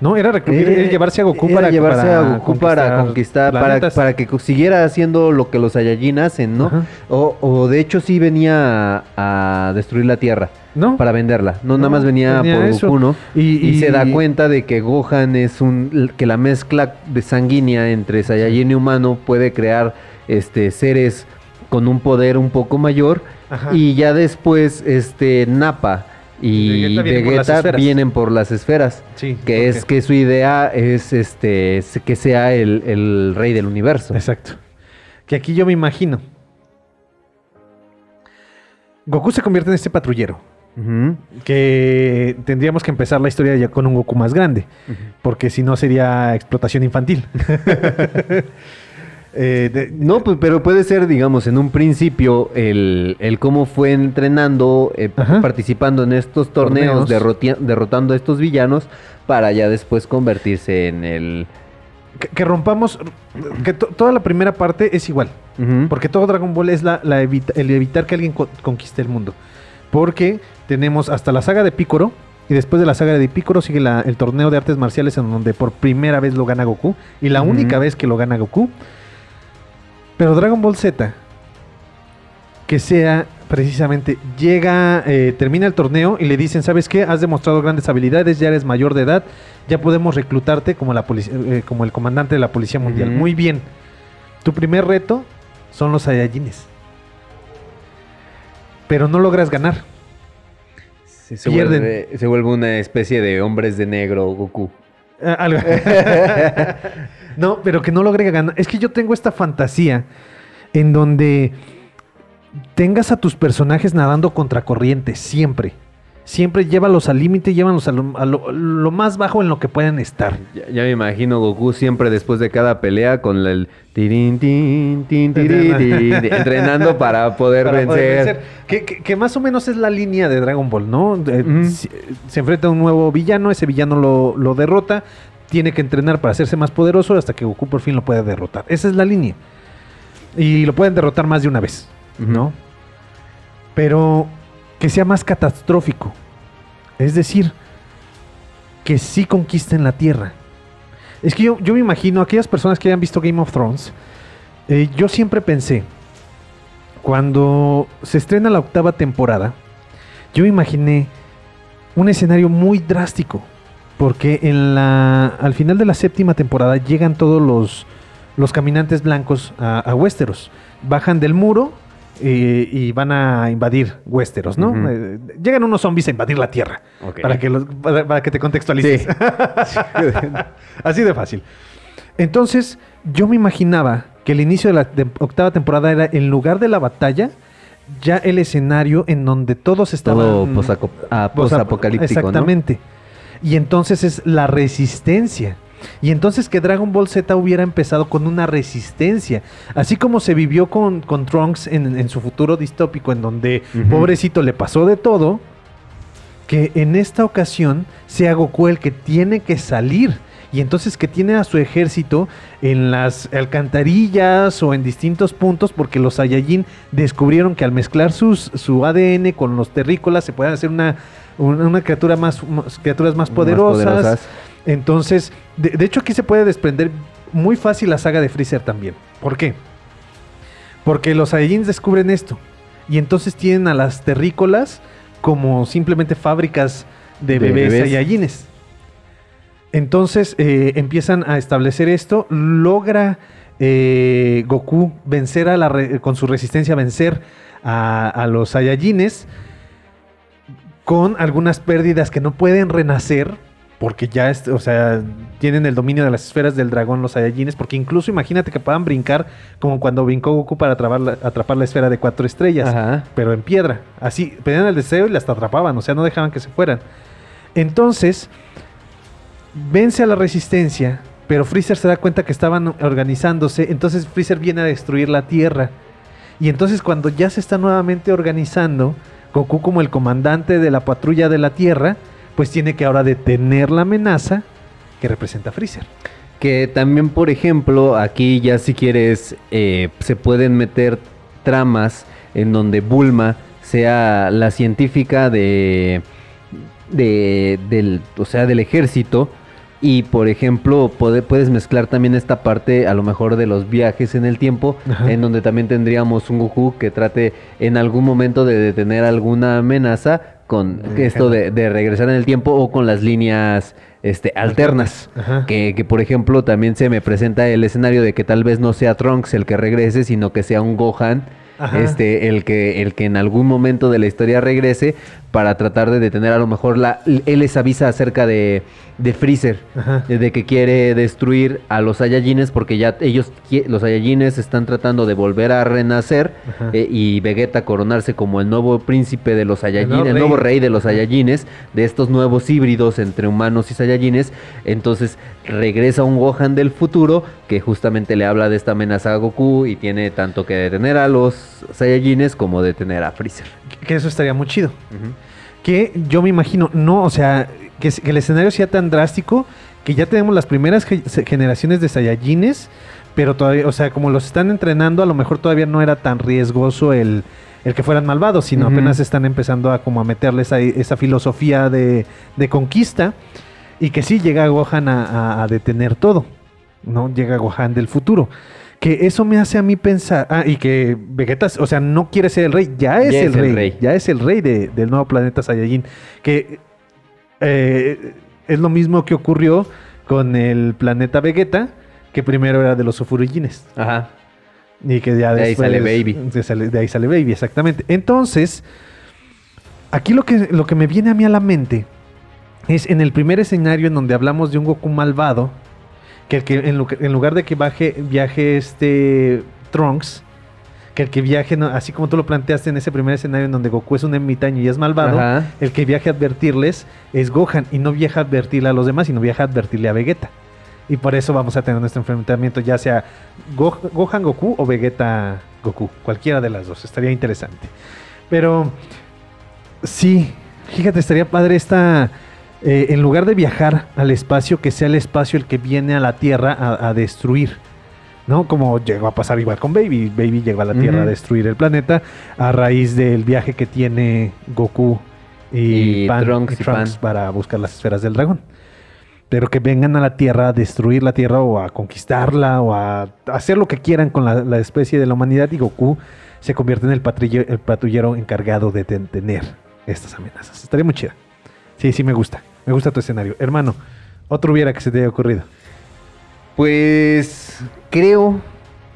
Speaker 1: no, era reclu-
Speaker 2: eh,
Speaker 1: era llevarse a Goku para
Speaker 2: llevarse a Goku para conquistar, para, para que siguiera haciendo lo que los Saiyajin hacen, ¿no? O, o de hecho sí venía a, a destruir la Tierra
Speaker 1: ¿No?
Speaker 2: para venderla, no,
Speaker 1: No,
Speaker 2: nada más venía,
Speaker 1: venía
Speaker 2: por
Speaker 1: eso.
Speaker 2: Goku, ¿no?
Speaker 1: Y,
Speaker 2: Y, se da cuenta de que Gohan es un que la mezcla de sanguínea entre Saiyajin y humano puede crear este seres con un poder un poco mayor
Speaker 1: Ajá.
Speaker 2: y ya después este Nappa y
Speaker 1: Vegeta viene
Speaker 2: vienen por las esferas,
Speaker 1: Sí,
Speaker 2: que es que su idea es este es que sea el, el rey del universo.
Speaker 1: Exacto. Que aquí yo me imagino. Goku se convierte en este patrullero. Que tendríamos que empezar la historia ya con un Goku más grande. Porque si no sería explotación infantil. <laughs> Eh, de-
Speaker 2: No, pues, pero puede ser, digamos, en un principio el, el cómo fue entrenando, eh, participando en estos torneos, derrotando a estos villanos, para ya después convertirse en el...
Speaker 1: que, que rompamos. Que to- toda la primera parte es igual. Porque todo Dragon Ball es la, la evita- el evitar que alguien co- conquiste el mundo. Porque tenemos hasta la saga de Picoro. Y después de la saga de Picoro sigue la- el torneo de artes marciales en donde por primera vez lo gana Goku. Y la única vez que lo gana Goku. Pero Dragon Ball Z, que sea precisamente, llega, eh, termina el torneo y le dicen, ¿sabes qué? Has demostrado grandes habilidades, ya eres mayor de edad, ya podemos reclutarte como, la eh, como el comandante de la Policía Mundial. Muy bien. Tu primer reto son los Saiyajines. Pero no logras ganar.
Speaker 2: Se, se
Speaker 1: pierden.
Speaker 2: vuelve, se vuelve una especie de hombres de negro Goku.
Speaker 1: Ah, algo. <laughs> no, pero que no logre ganar. Es que yo tengo esta fantasía en donde tengas a tus personajes nadando contracorriente, siempre. Siempre llévalos al límite, llévalos a, lo, a lo- lo más bajo en lo que puedan estar.
Speaker 2: Ya, ya me imagino Goku siempre después de cada pelea con el tin, tirín, tin, entrenando para <laughs> poder
Speaker 1: Para
Speaker 2: vencer.
Speaker 1: poder vencer. Que, que- que más o menos es la línea de Dragon Ball, ¿no?
Speaker 2: Ujú.
Speaker 1: se, se enfrenta a un nuevo villano, ese villano lo, lo derrota, tiene que entrenar para hacerse más poderoso hasta que Goku por fin lo puede derrotar. Esa es la línea. Y lo pueden derrotar más de una vez, ¿no? Pero que sea más catastrófico. Es decir, que sí conquisten la Tierra. Es que yo, yo me imagino, aquellas personas que hayan visto Game of Thrones, eh, yo siempre pensé, cuando se estrena la octava temporada, yo me imaginé un escenario muy drástico. Porque en la, al final de la séptima temporada llegan todos los, los caminantes blancos a, a Westeros. Bajan del muro y van a invadir Westeros, ¿no? Eh, llegan unos zombies a invadir la Tierra. Para, que los- para, para que te contextualices.
Speaker 2: Sí. <laughs>
Speaker 1: Así de fácil. Entonces, yo me imaginaba que el inicio de la octava temporada era en lugar de la batalla, ya el escenario en donde todos estaban.
Speaker 2: Todo ah,
Speaker 1: Posa-
Speaker 2: posapocalíptico, ¿no?
Speaker 1: Exactamente. Y entonces es la resistencia Y entonces que Dragon Ball Z hubiera empezado con una resistencia. Así como se vivió con, con Trunks en, en su futuro distópico, en donde pobrecito le pasó de todo. Que en esta ocasión sea Goku el que tiene que salir. Y entonces que tiene a su ejército en las alcantarillas o en distintos puntos porque los Saiyajin descubrieron que al mezclar sus, su ADN con los terrícolas se pueden hacer una, una, una criatura más, más- criaturas más
Speaker 2: Más
Speaker 1: poderosas. Entonces, de, de hecho aquí se puede desprender muy fácil la saga de Freezer también. ¿Por qué? Porque los Saiyajins descubren esto. Y entonces tienen a las terrícolas como simplemente fábricas de,
Speaker 2: De
Speaker 1: bebés,
Speaker 2: bebés.
Speaker 1: Saiyajines. Entonces eh, empiezan a establecer esto. Logra eh, Goku vencer a la re- con su resistencia vencer a, a los Saiyajines con algunas pérdidas que no pueden renacer porque ya es, o sea, tienen el dominio de las esferas del dragón los Saiyajines, porque incluso imagínate que puedan brincar como cuando brincó Goku para atrapar la, atrapar la esfera de cuatro estrellas,
Speaker 2: Ajá.
Speaker 1: pero en piedra. Así, pedían el deseo y la hasta atrapaban, o sea, no dejaban que se fueran. Entonces, vence a la resistencia, pero Freezer se da cuenta que estaban organizándose, entonces Freezer viene a destruir la Tierra. Y entonces cuando ya se está nuevamente organizando, Goku como el comandante de la patrulla de la Tierra, pues tiene que ahora detener la amenaza que representa Freezer.
Speaker 2: Que también, por ejemplo, aquí ya si quieres, eh, se pueden meter tramas en donde Bulma sea la científica de, de del, o sea, del ejército. Y por ejemplo, puede- puedes mezclar también esta parte a lo mejor de los viajes en el tiempo,
Speaker 1: Ajá.
Speaker 2: en donde también tendríamos un Goku que trate en algún momento de detener alguna amenaza con esto de, de regresar en el tiempo o con las líneas este, alternas. Que, que, por ejemplo también se me presenta el escenario de que tal vez no sea Trunks el que regrese, sino que sea un Gohan,
Speaker 1: Ajá.
Speaker 2: este, el que, el que en algún momento de la historia regrese para tratar de detener a lo mejor la, él les avisa acerca de, de Freezer,
Speaker 1: Ajá.
Speaker 2: de que quiere destruir a los Saiyajines porque ya ellos, los Saiyajines están tratando de volver a renacer eh, y Vegeta coronarse como el nuevo príncipe de los Saiyajines, el nuevo
Speaker 1: rey.
Speaker 2: rey de los Saiyajines, de estos nuevos híbridos entre humanos y Saiyajines. Entonces regresa un Gohan del futuro que justamente le habla de esta amenaza a Goku y tiene tanto que detener a los Saiyajines como detener a Freezer.
Speaker 1: Que eso estaría muy chido. que yo me imagino, no, o sea, que, el escenario sea tan drástico que ya tenemos las primeras generaciones de Saiyajines, pero todavía, o sea, como los están entrenando, a lo mejor todavía no era tan riesgoso el, el que fueran malvados, sino apenas están empezando a como a meterle esa, esa filosofía de, de conquista y que sí llega Gohan a, a- a detener todo, ¿no? Llega Gohan del futuro. Que eso me hace a mí pensar, ah, y que Vegeta, o sea, no quiere ser el rey, ya es, el, rey, ya es el rey de- del nuevo planeta Saiyajin. Que eh, es lo mismo que ocurrió con el planeta Vegeta, que primero era de los Sufuriyines.
Speaker 2: Ajá.
Speaker 1: Y que ya
Speaker 2: De ahí sale Baby.
Speaker 1: De, sale- de ahí sale Baby, exactamente. Entonces, aquí lo que, lo que me viene a mí a la mente es en el primer escenario en donde hablamos de un Goku malvado, que, el que en, en lugar de que baje, viaje este Trunks, que el que viaje, no- así como tú lo planteaste en ese primer escenario en donde Goku es un ermitaño y es malvado,
Speaker 2: Ajá.
Speaker 1: el que viaje a advertirles es Gohan y no viaja a advertirle a los demás, sino viaja a advertirle a Vegeta. Y por eso vamos a tener nuestro enfrentamiento, ya sea Go- Gohan Goku o Vegeta Goku, cualquiera de las dos, estaría interesante. Pero sí, fíjate, estaría padre esta, eh, en lugar de viajar al espacio, que sea el espacio el que viene a la Tierra a, a destruir. ¿No? Como llegó a pasar igual con Baby. Baby llegó a la Tierra a destruir el planeta a raíz del viaje que tiene Goku y,
Speaker 2: Y
Speaker 1: Pan,
Speaker 2: Trunks
Speaker 1: y
Speaker 2: y
Speaker 1: Trunks
Speaker 2: Pan.
Speaker 1: para buscar las esferas del dragón. Pero que vengan a la Tierra a destruir la Tierra o a conquistarla o a hacer lo que quieran con la, la especie de la humanidad y Goku se convierte en el patrullero encargado de detener estas amenazas. Estaría muy chida. Sí, sí me gusta. Me gusta tu escenario. Hermano, otro hubiera que se te haya ocurrido.
Speaker 2: Pues creo,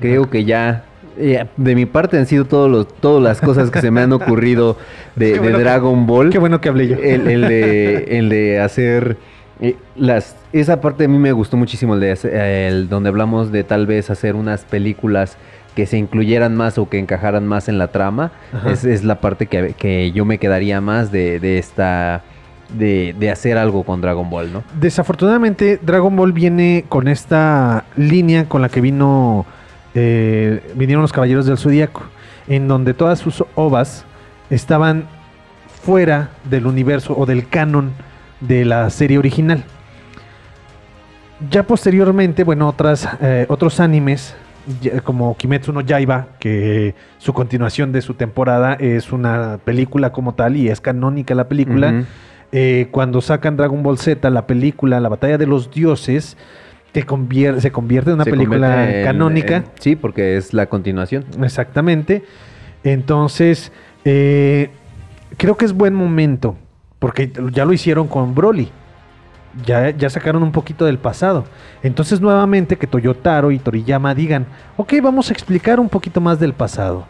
Speaker 2: creo que ya eh, de mi parte han sido todos los, todas las cosas que se me han ocurrido de,
Speaker 1: Qué
Speaker 2: de
Speaker 1: bueno que-
Speaker 2: Dragon Ball.
Speaker 1: Qué bueno que hablé yo.
Speaker 2: El, el de, el de hacer eh, las esa parte a mí me gustó muchísimo el de el donde hablamos de tal vez hacer unas películas que se incluyeran más o que encajaran más en la trama es, es la parte que, que yo me quedaría más de, de esta de, de hacer algo con Dragon Ball, ¿no?
Speaker 1: Desafortunadamente, Dragon Ball viene con esta línea con la que vino eh, vinieron los Caballeros del Zodíaco, en donde todas sus ovas estaban fuera del universo o del canon de la serie original. Ya posteriormente, bueno, otras, eh, otros animes como Kimetsu no Yaiba, que su continuación de su temporada es una película como tal y es canónica la película. Eh, cuando sacan Dragon Ball Z, la película, la batalla de los dioses, convier- se convierte en una
Speaker 2: Se
Speaker 1: película
Speaker 2: en-
Speaker 1: canónica.
Speaker 2: en- sí, porque es la continuación.
Speaker 1: Exactamente. Entonces, eh, creo que es buen momento, porque ya lo hicieron con Broly. Ya, ya sacaron un poquito del pasado. Entonces, nuevamente, que Toyotaro y Toriyama digan, ok, vamos a explicar un poquito más del pasado.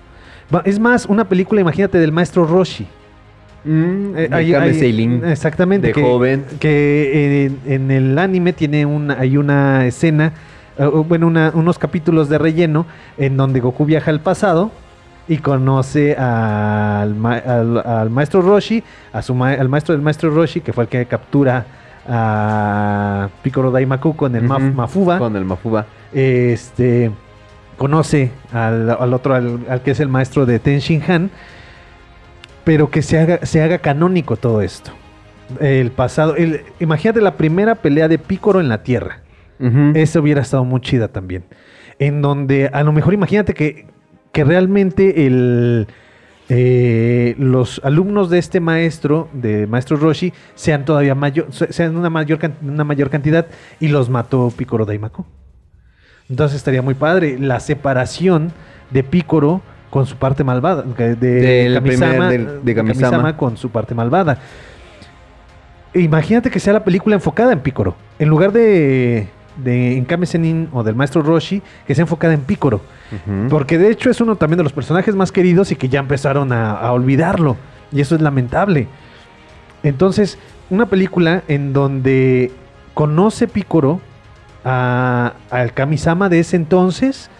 Speaker 1: Es más, una película, imagínate, del maestro Roshi.
Speaker 2: Mm,
Speaker 1: Eh, hay-
Speaker 2: Seiling.
Speaker 1: Exactamente.
Speaker 2: de
Speaker 1: que,
Speaker 2: joven.
Speaker 1: Que en, en el anime tiene una, hay una escena, eh, bueno, una- unos capítulos de relleno en donde Goku viaja al pasado y conoce al, ma- al- al maestro Roshi, a su ma- al maestro del maestro Roshi, que fue el que captura a Piccolo Daimaku con el Mafuba.
Speaker 2: Con el Mafuba.
Speaker 1: Este conoce al, al otro, al, al que es el maestro de Ten Shin Han, pero que se haga, se haga canónico todo esto. El pasado, el- imagínate la primera pelea de Picoro en la Tierra.
Speaker 2: Ujú.
Speaker 1: Esa hubiera estado muy chida también. En donde a lo mejor imagínate que, que realmente el, eh, los alumnos de este maestro, de maestro Roshi, sean todavía mayor, se- sean una mayor, una mayor cantidad y los mató Picoro Daimaku. Entonces estaría muy padre la separación de Picoro con su parte malvada, de,
Speaker 2: Del
Speaker 1: Kamisama,
Speaker 2: primer- del- de Kamisama.
Speaker 1: con su parte malvada. Imagínate que sea la película enfocada en Picoro. En lugar de, de Enkame Sennin o del maestro Roshi, que sea enfocada en Picoro. Porque de hecho es uno también de los personajes más queridos y que ya empezaron a, a olvidarlo. Y eso es lamentable. Entonces, una película en donde conoce Picoro a- al Kamisama de ese entonces,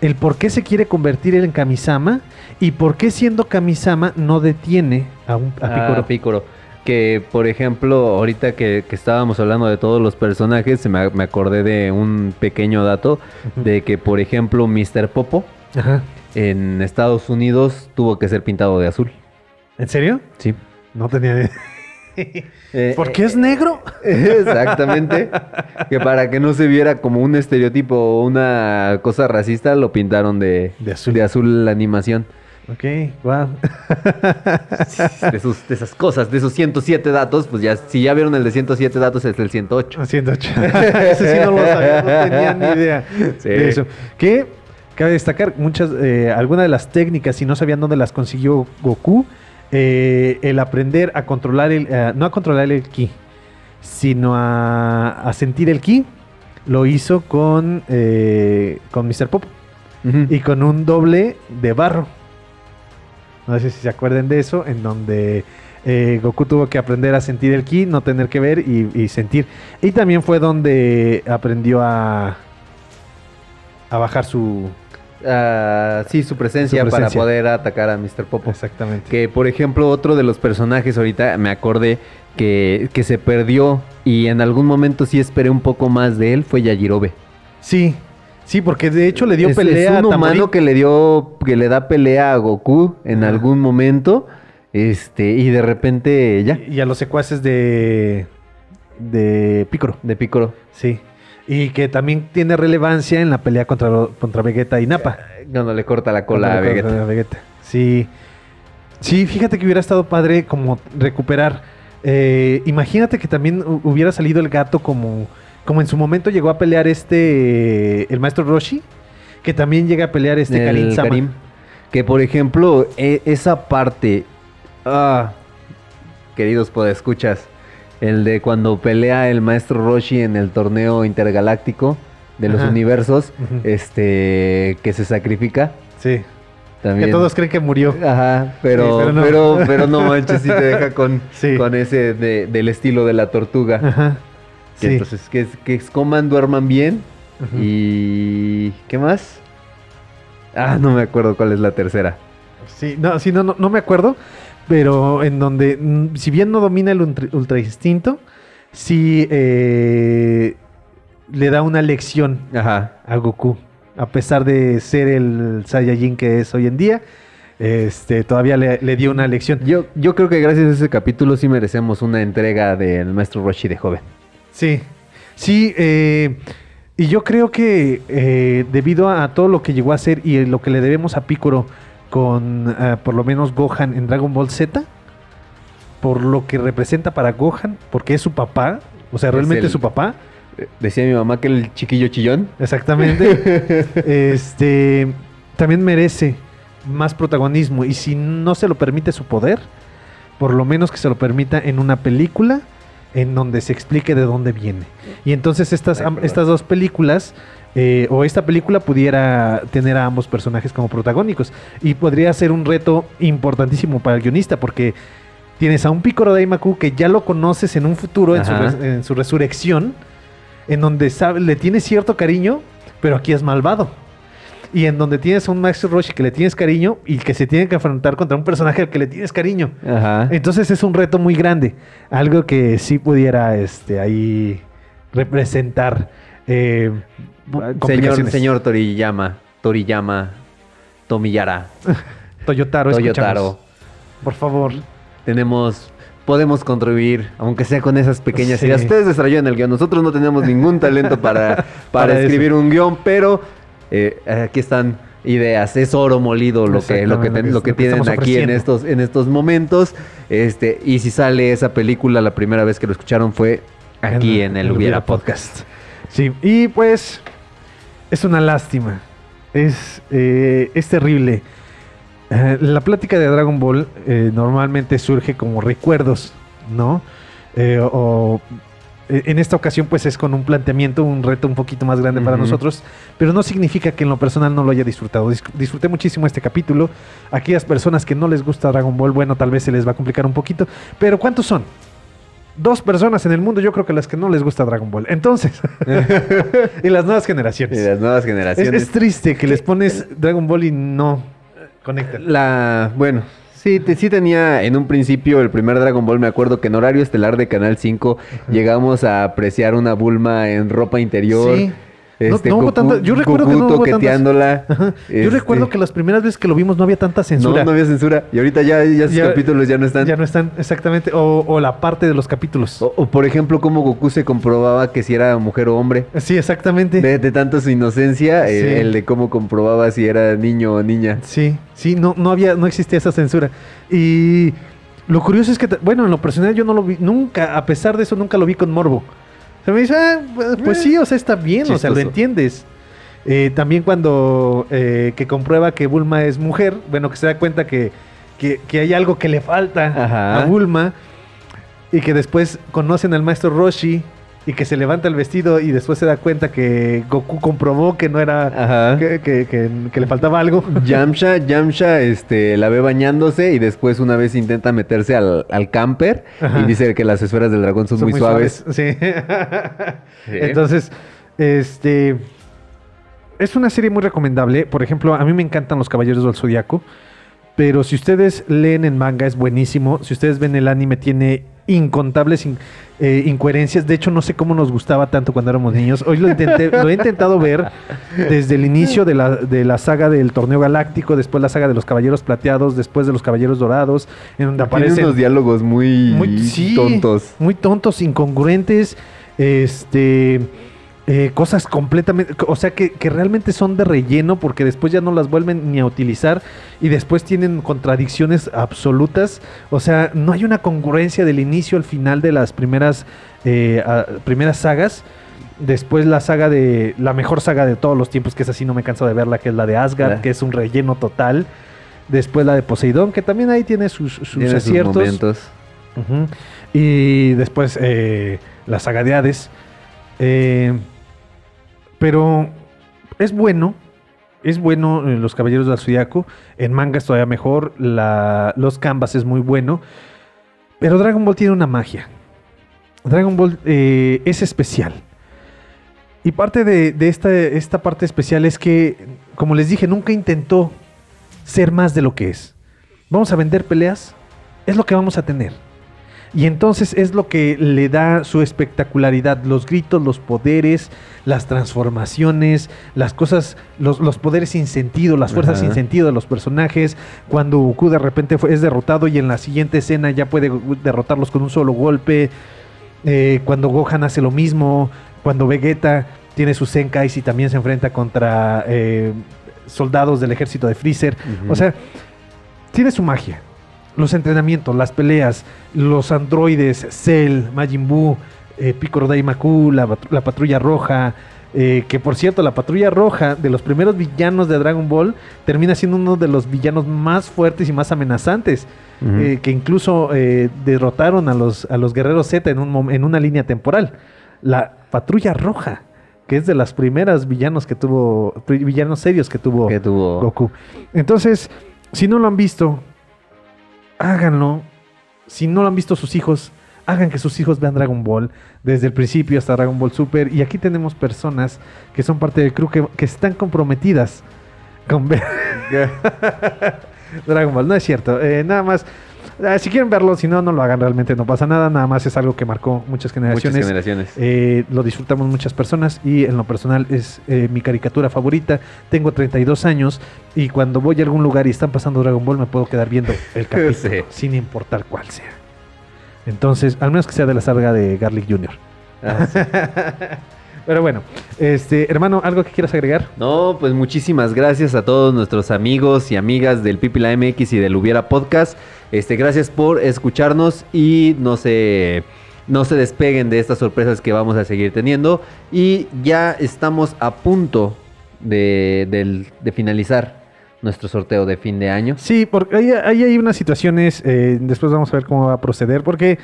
Speaker 1: el por qué se quiere convertir él en Kamisama y por qué siendo Kamisama no detiene a, un, a Picoro.
Speaker 2: Ah, Picoro. Que, por ejemplo, ahorita que, que estábamos hablando de todos los personajes, se me, me acordé de un pequeño dato, de que, por ejemplo, Mr. Popo
Speaker 1: Ajá.
Speaker 2: en Estados Unidos tuvo que ser pintado de azul.
Speaker 1: ¿En serio?
Speaker 2: Sí.
Speaker 1: No tenía idea.
Speaker 2: Eh,
Speaker 1: ¿Por qué es negro? <laughs>
Speaker 2: Exactamente. que para que no se viera como un estereotipo o una cosa racista, lo pintaron de,
Speaker 1: De azul.
Speaker 2: de azul la animación.
Speaker 1: Ok, wow.
Speaker 2: De, sus- de esas cosas, de esos 107 datos, pues ya, si ya vieron el de 107 datos, es el 108.
Speaker 1: 108. <laughs> Ese sí no lo sabía, no tenía ni idea
Speaker 2: Sí.
Speaker 1: de eso. Que cabe destacar muchas, eh, algunas de las técnicas, si no sabían dónde las consiguió Goku, eh, el aprender a controlar el, eh, no a controlar el ki, sino a, a sentir el ki, lo hizo con, eh, con Mr. Pop
Speaker 2: Ujú.
Speaker 1: y con un doble de barro. No sé si se acuerdan de eso, en donde eh, Goku tuvo que aprender a sentir el ki, no tener que ver y, y sentir. Y también fue donde aprendió a, a bajar su...
Speaker 2: Ah, sí, su presencia,
Speaker 1: Su presencia.
Speaker 2: para poder atacar a Mr. Popo.
Speaker 1: Exactamente.
Speaker 2: Que, por ejemplo, otro de los personajes ahorita me acordé que, que se perdió y en algún momento sí esperé un poco más de él, fue Yajirobe.
Speaker 1: Sí, sí, porque de hecho le dio
Speaker 2: es,
Speaker 1: pelea
Speaker 2: es un
Speaker 1: a
Speaker 2: humano que le dio, que le da pelea a Goku en algún momento, este, y de repente ya,
Speaker 1: Y a los secuaces de, de Piccolo.
Speaker 2: de Piccolo.
Speaker 1: Sí. Y que también tiene relevancia en la pelea contra, contra Vegeta y Nappa.
Speaker 2: Cuando le corta la cola a Vegeta.
Speaker 1: a Vegeta. Sí. Sí, fíjate que hubiera estado padre como recuperar. eh, imagínate que también hu- hubiera salido el gato como, como en su momento llegó a pelear este, el maestro Roshi, que también llega a pelear este
Speaker 2: El
Speaker 1: Karin Sama.
Speaker 2: Karim. Que por ejemplo, e- esa parte. Ah, queridos podescuchas. El de cuando pelea el maestro Roshi en el torneo intergaláctico de los
Speaker 1: Ajá.
Speaker 2: universos. Este. que se sacrifica.
Speaker 1: Sí.
Speaker 2: También.
Speaker 1: Que todos creen que murió.
Speaker 2: Ajá, pero,
Speaker 1: Sí, pero no.
Speaker 2: pero, no manches, sí te deja con, <laughs>
Speaker 1: Sí.
Speaker 2: con ese de- del estilo de la tortuga.
Speaker 1: Ajá.
Speaker 2: Que
Speaker 1: Sí.
Speaker 2: Entonces, que, que coman, duerman bien. Y. ¿Qué más? Ah, no me acuerdo cuál es la tercera.
Speaker 1: Sí, no, sí, no, no, no me acuerdo. Pero en donde, mm, si bien no domina el ultra, ultra instinto, sí eh, le da una lección
Speaker 2: Ajá.
Speaker 1: a Goku. A pesar de ser el Saiyajin que es hoy en día, este, todavía le, le dio una lección.
Speaker 2: Yo, yo creo que gracias a ese capítulo sí merecemos una entrega del maestro Roshi de joven.
Speaker 1: Sí, sí, eh, y yo creo que eh, debido a todo lo que llegó a hacer y lo que le debemos a Piccolo con eh, por lo menos Gohan en Dragon Ball Z, por lo que representa para Gohan, porque es su papá, o sea,
Speaker 2: Es
Speaker 1: realmente
Speaker 2: el-
Speaker 1: es su papá,
Speaker 2: Eh, Decía mi mamá que el chiquillo chillón.
Speaker 1: exactamente, <laughs> este, también merece más protagonismo y si no se lo permite su poder, por lo menos que se lo permita en una película en donde se explique de dónde viene. Y entonces estas,
Speaker 2: Ay,
Speaker 1: estas dos películas, eh, o esta película pudiera tener a ambos personajes como protagónicos. Y podría ser un reto importantísimo para el guionista, porque tienes a un Piccolo Daimaku que ya lo conoces en un futuro, en su, en resurrección, en donde sabe- le tienes cierto cariño, pero aquí es malvado. Y en donde tienes a un Max Roshi que le tienes cariño y que se tiene que enfrentar contra un personaje al que le tienes cariño.
Speaker 2: Ajá.
Speaker 1: Entonces es un reto muy grande. Algo que sí pudiera este, ahí representar. eh,
Speaker 2: señor,
Speaker 1: complicaciones.
Speaker 2: señor Toriyama. Toriyama. Tomiyara. <laughs>
Speaker 1: Toyotaro,
Speaker 2: Toyotaro.
Speaker 1: Por favor.
Speaker 2: Tenemos. Podemos contribuir, aunque sea con esas pequeñas
Speaker 1: Sí.
Speaker 2: ideas. Ustedes desarrollan el guion. Nosotros no tenemos ningún talento para, <laughs> para,
Speaker 1: Para eso.
Speaker 2: escribir un guion, pero eh, aquí están ideas. Es oro molido lo que, lo que,
Speaker 1: Exactamente,
Speaker 2: ten- lo que
Speaker 1: lo que
Speaker 2: tienen aquí en estos, en estos momentos. Este, y si sale esa película, la primera vez que lo escucharon fue aquí en, el Hubiera Podcast.
Speaker 1: Sí, y pues es una lástima. Es, eh, es terrible. Eh, la plática de Dragon Ball eh, normalmente surge como recuerdos, ¿no? Eh, o eh, en esta ocasión pues es con un planteamiento, un reto un poquito más grande para nosotros, pero no significa que en lo personal no lo haya disfrutado. Dis- disfruté muchísimo este capítulo. Aquellas personas que no les gusta Dragon Ball, bueno, tal vez se les va a complicar un poquito, pero ¿cuántos son? Dos personas en el mundo, yo creo que las que no les gusta Dragon Ball. Entonces, <laughs> <laughs> y las nuevas
Speaker 2: Y
Speaker 1: generaciones.
Speaker 2: las nuevas
Speaker 1: Es,
Speaker 2: generaciones.
Speaker 1: es triste que les pones Dragon Ball y no conectan.
Speaker 2: La, bueno, sí, te- sí tenía en un principio el primer Dragon Ball, me acuerdo que en horario estelar de Canal 5 llegamos a apreciar una Bulma en ropa interior.
Speaker 1: Sí. No- no hubo
Speaker 2: Goku-
Speaker 1: tanta- yo recuerdo que
Speaker 2: Goku
Speaker 1: no hubo tantas-
Speaker 2: toqueteándola. <laughs>
Speaker 1: Yo
Speaker 2: Este,
Speaker 1: recuerdo que las primeras veces que lo vimos no había tanta
Speaker 2: no,
Speaker 1: censura.
Speaker 2: no había censura. Y ahorita ya, ya
Speaker 1: Ya-
Speaker 2: capítulos ya no están.
Speaker 1: Ya no están, exactamente. O, o la parte de los capítulos.
Speaker 2: O, o, por ejemplo, cómo Goku se comprobaba que si era mujer o hombre.
Speaker 1: Sí, exactamente.
Speaker 2: De, de tanta su inocencia, eh, el de cómo comprobaba si era niño o niña.
Speaker 1: Sí, sí, no, no había, no existía esa censura. Y lo curioso es que, bueno, en lo personal yo no lo vi, nunca, a pesar de eso, nunca lo vi con morbo. Se me dice, ah, pues- pues sí, o sea, está bien, o sea, lo entiendes. Eh, también cuando eh, que comprueba que Bulma es mujer, bueno, que se da cuenta que, que, que hay algo que le falta
Speaker 2: Ajá.
Speaker 1: a Bulma y que después conocen al maestro Roshi y que se levanta el vestido y después se da cuenta que Goku comprobó que no era, que, que- que- que le faltaba algo. <laughs>
Speaker 2: Yamcha, Yamcha este, la ve bañándose y después una vez intenta meterse al, al camper
Speaker 1: Ajá.
Speaker 2: y dice que las esferas del dragón son,
Speaker 1: Son
Speaker 2: muy, suaves.
Speaker 1: Sí. <laughs>
Speaker 2: Sí.
Speaker 1: Entonces, este. Es una serie muy recomendable. Por ejemplo, a mí me encantan los Caballeros del Zodiaco. Pero si ustedes leen en manga, es buenísimo. Si ustedes ven el anime, tiene incontables in- eh, incoherencias. De hecho, no sé cómo nos gustaba tanto cuando éramos niños. Hoy lo, intenté, lo he intentado ver desde el inicio de la, de la saga del Torneo Galáctico, después la saga de los Caballeros Plateados, después de los Caballeros Dorados, en donde
Speaker 2: Tiene
Speaker 1: aparecen
Speaker 2: unos diálogos muy,
Speaker 1: muy sí,
Speaker 2: tontos.
Speaker 1: Muy tontos, incongruentes. Este. Eh, cosas completamente. O sea, que, que realmente son de relleno porque después ya no las vuelven ni a utilizar y después tienen contradicciones absolutas. O sea, no hay una congruencia del inicio al final de las primeras, eh, primeras sagas. Después la saga de. La mejor saga de todos los tiempos, que es así, no me canso de verla, que es la de Asgard, que es un relleno total. Después la de Poseidón, que también ahí tiene sus, sus
Speaker 2: Tiene sus
Speaker 1: aciertos. Y después eh, la saga de Hades. Eh, pero es bueno. Es bueno eh, Los Caballeros del Zodiaco. En manga es todavía mejor. Los Canvas es muy bueno. Pero Dragon Ball tiene una magia. Dragon Ball eh, es especial. Y parte de, de esta, esta parte especial es que, como les dije, nunca intentó ser más de lo que es. Vamos a vender peleas. es lo que vamos a tener. Y entonces es lo que le da su espectacularidad, los gritos, los poderes, las transformaciones, las cosas, los, los poderes sin sentido, las fuerzas
Speaker 2: Ajá.
Speaker 1: sin sentido de los personajes, cuando Goku de repente fue- es derrotado y en la siguiente escena ya puede derrotarlos con un solo golpe, eh, cuando Gohan hace lo mismo, cuando Vegeta tiene sus Zenkais y también se enfrenta contra eh, soldados del ejército de Freezer. O sea, tiene su magia. Los entrenamientos, las peleas, los androides, Cell, Majin Buu, eh, Piccolo Daimaku, la, la Patrulla Roja. eh, que por cierto, la Patrulla Roja, de los primeros villanos de Dragon Ball, termina siendo uno de los villanos más fuertes y más amenazantes. Eh, que incluso eh, derrotaron a los, a los guerreros Z en, un en una línea temporal. La Patrulla Roja, que es de las primeras villanos que tuvo, villanos serios que tuvo
Speaker 2: que tuvo.
Speaker 1: Goku. Entonces, si no lo han visto, háganlo. Si no lo han visto sus hijos, hagan que sus hijos vean Dragon Ball desde el principio hasta Dragon Ball Super. Y aquí tenemos personas que son parte del crew que, que están comprometidas con ver <laughs> Dragon Ball. No es cierto. eh, nada más. Eh, si quieren verlo, si no, no lo hagan. Realmente no pasa nada. Nada más es algo que marcó muchas
Speaker 2: Muchas
Speaker 1: generaciones.
Speaker 2: generaciones.
Speaker 1: Eh, lo disfrutamos muchas personas y en lo personal es eh, mi caricatura favorita. Tengo 32 años y cuando voy a algún lugar y están pasando Dragon Ball me puedo quedar viendo el <laughs> capítulo
Speaker 2: Sí.
Speaker 1: sin importar cuál sea. Entonces, al menos que sea de la saga de Garlic Jr.
Speaker 2: Ah, sí. <laughs>
Speaker 1: Pero bueno, este hermano, ¿algo que quieras agregar?
Speaker 2: No, pues muchísimas gracias a todos nuestros amigos y amigas del Pipila MX y del Hubiera Podcast. Este, gracias por escucharnos y no se, no se despeguen de estas sorpresas que vamos a seguir teniendo. Y ya estamos a punto de, del- de finalizar nuestro sorteo de fin de año.
Speaker 1: Sí, porque ahí, ahí hay unas situaciones, eh, después vamos a ver cómo va a proceder, porque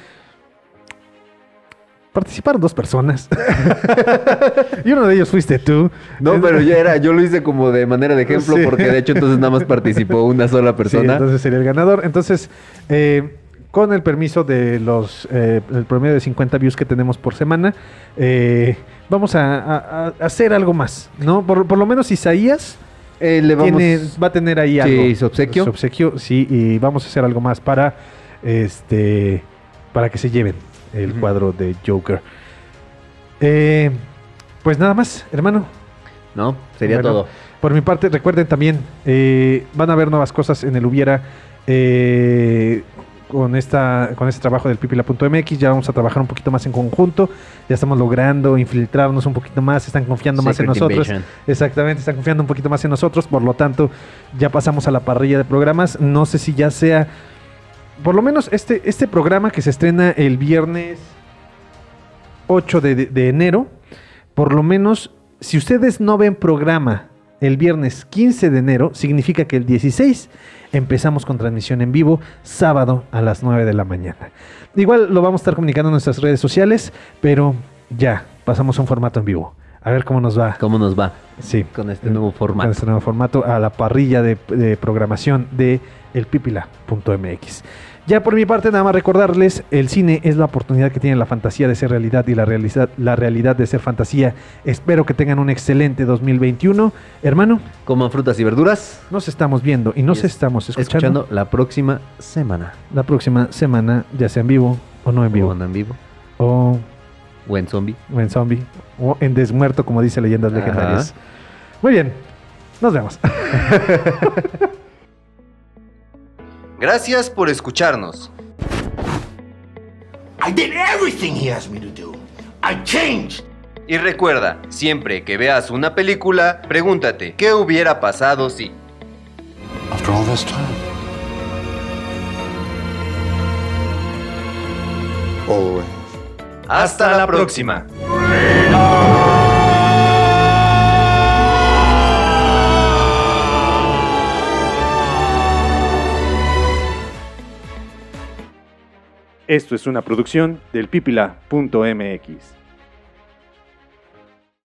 Speaker 1: participaron dos personas. <laughs> y uno de ellos fuiste tú.
Speaker 2: No, pero yo era, yo lo hice como de manera de ejemplo,
Speaker 1: Sí.
Speaker 2: porque de hecho entonces nada más participó una sola
Speaker 1: Sí,
Speaker 2: persona.
Speaker 1: entonces sería el ganador. Entonces, eh, con el permiso de los eh, el promedio de 50 views que tenemos por semana, eh, vamos a, a- a hacer algo más, ¿no? Por, por lo menos Isaías
Speaker 2: Eh, le vamos-
Speaker 1: tiene- va a tener ahí
Speaker 2: Sí,
Speaker 1: algo.
Speaker 2: su obsequio.
Speaker 1: Su obsequio, sí, y vamos a hacer algo más para este para que se lleven el cuadro de Joker. Eh, pues nada más, hermano.
Speaker 2: No, sería
Speaker 1: Bueno,
Speaker 2: todo.
Speaker 1: Por mi parte, recuerden también, eh, van a haber nuevas cosas en el Hubiera eh, con, esta, con este trabajo del pipila.mx. Ya vamos a trabajar un poquito más en conjunto. Ya estamos logrando infiltrarnos un poquito más. Están confiando más en nosotros.
Speaker 2: Invasion.
Speaker 1: Exactamente, están confiando un poquito más en nosotros. Por lo tanto, ya pasamos a la parrilla de programas. No sé si ya sea. Por lo menos este, este programa que se estrena el viernes 8 de, de- de enero. Por lo menos, si ustedes no ven programa el viernes 15 de enero, significa que el 16 empezamos con transmisión en vivo, sábado a las 9 de la mañana. Igual lo vamos a estar comunicando en nuestras redes sociales, pero ya, pasamos a un formato en vivo. A ver cómo nos va.
Speaker 2: ¿Cómo nos va
Speaker 1: Sí,
Speaker 2: con este nuevo
Speaker 1: con
Speaker 2: formato?
Speaker 1: este nuevo formato a la parrilla de, de programación de elpipila.mx. Ya por mi parte, nada más recordarles, el cine es la oportunidad que tiene la fantasía de ser realidad y la realidad, la realidad de ser fantasía. Espero que tengan un excelente 2021. Hermano,
Speaker 2: Coman frutas y verduras.
Speaker 1: nos estamos viendo y nos
Speaker 2: Y es-
Speaker 1: estamos escuchando,
Speaker 2: Escuchando la próxima semana.
Speaker 1: la próxima semana, ya sea en vivo o no en
Speaker 2: O
Speaker 1: vivo,
Speaker 2: en vivo.
Speaker 1: o,
Speaker 2: O en zombie.
Speaker 1: o en zombie, o en desmuerto, como dice Leyendas
Speaker 2: Ajá.
Speaker 1: Legendarias. Muy bien, nos vemos. <laughs>
Speaker 5: Gracias por escucharnos.
Speaker 3: I did everything he asked me to do. I changed.
Speaker 5: Y recuerda, siempre que veas una película, pregúntate, ¿qué hubiera pasado si?
Speaker 6: After all this time.
Speaker 5: Hasta, la próxima. Esto es una producción del pipila.mx.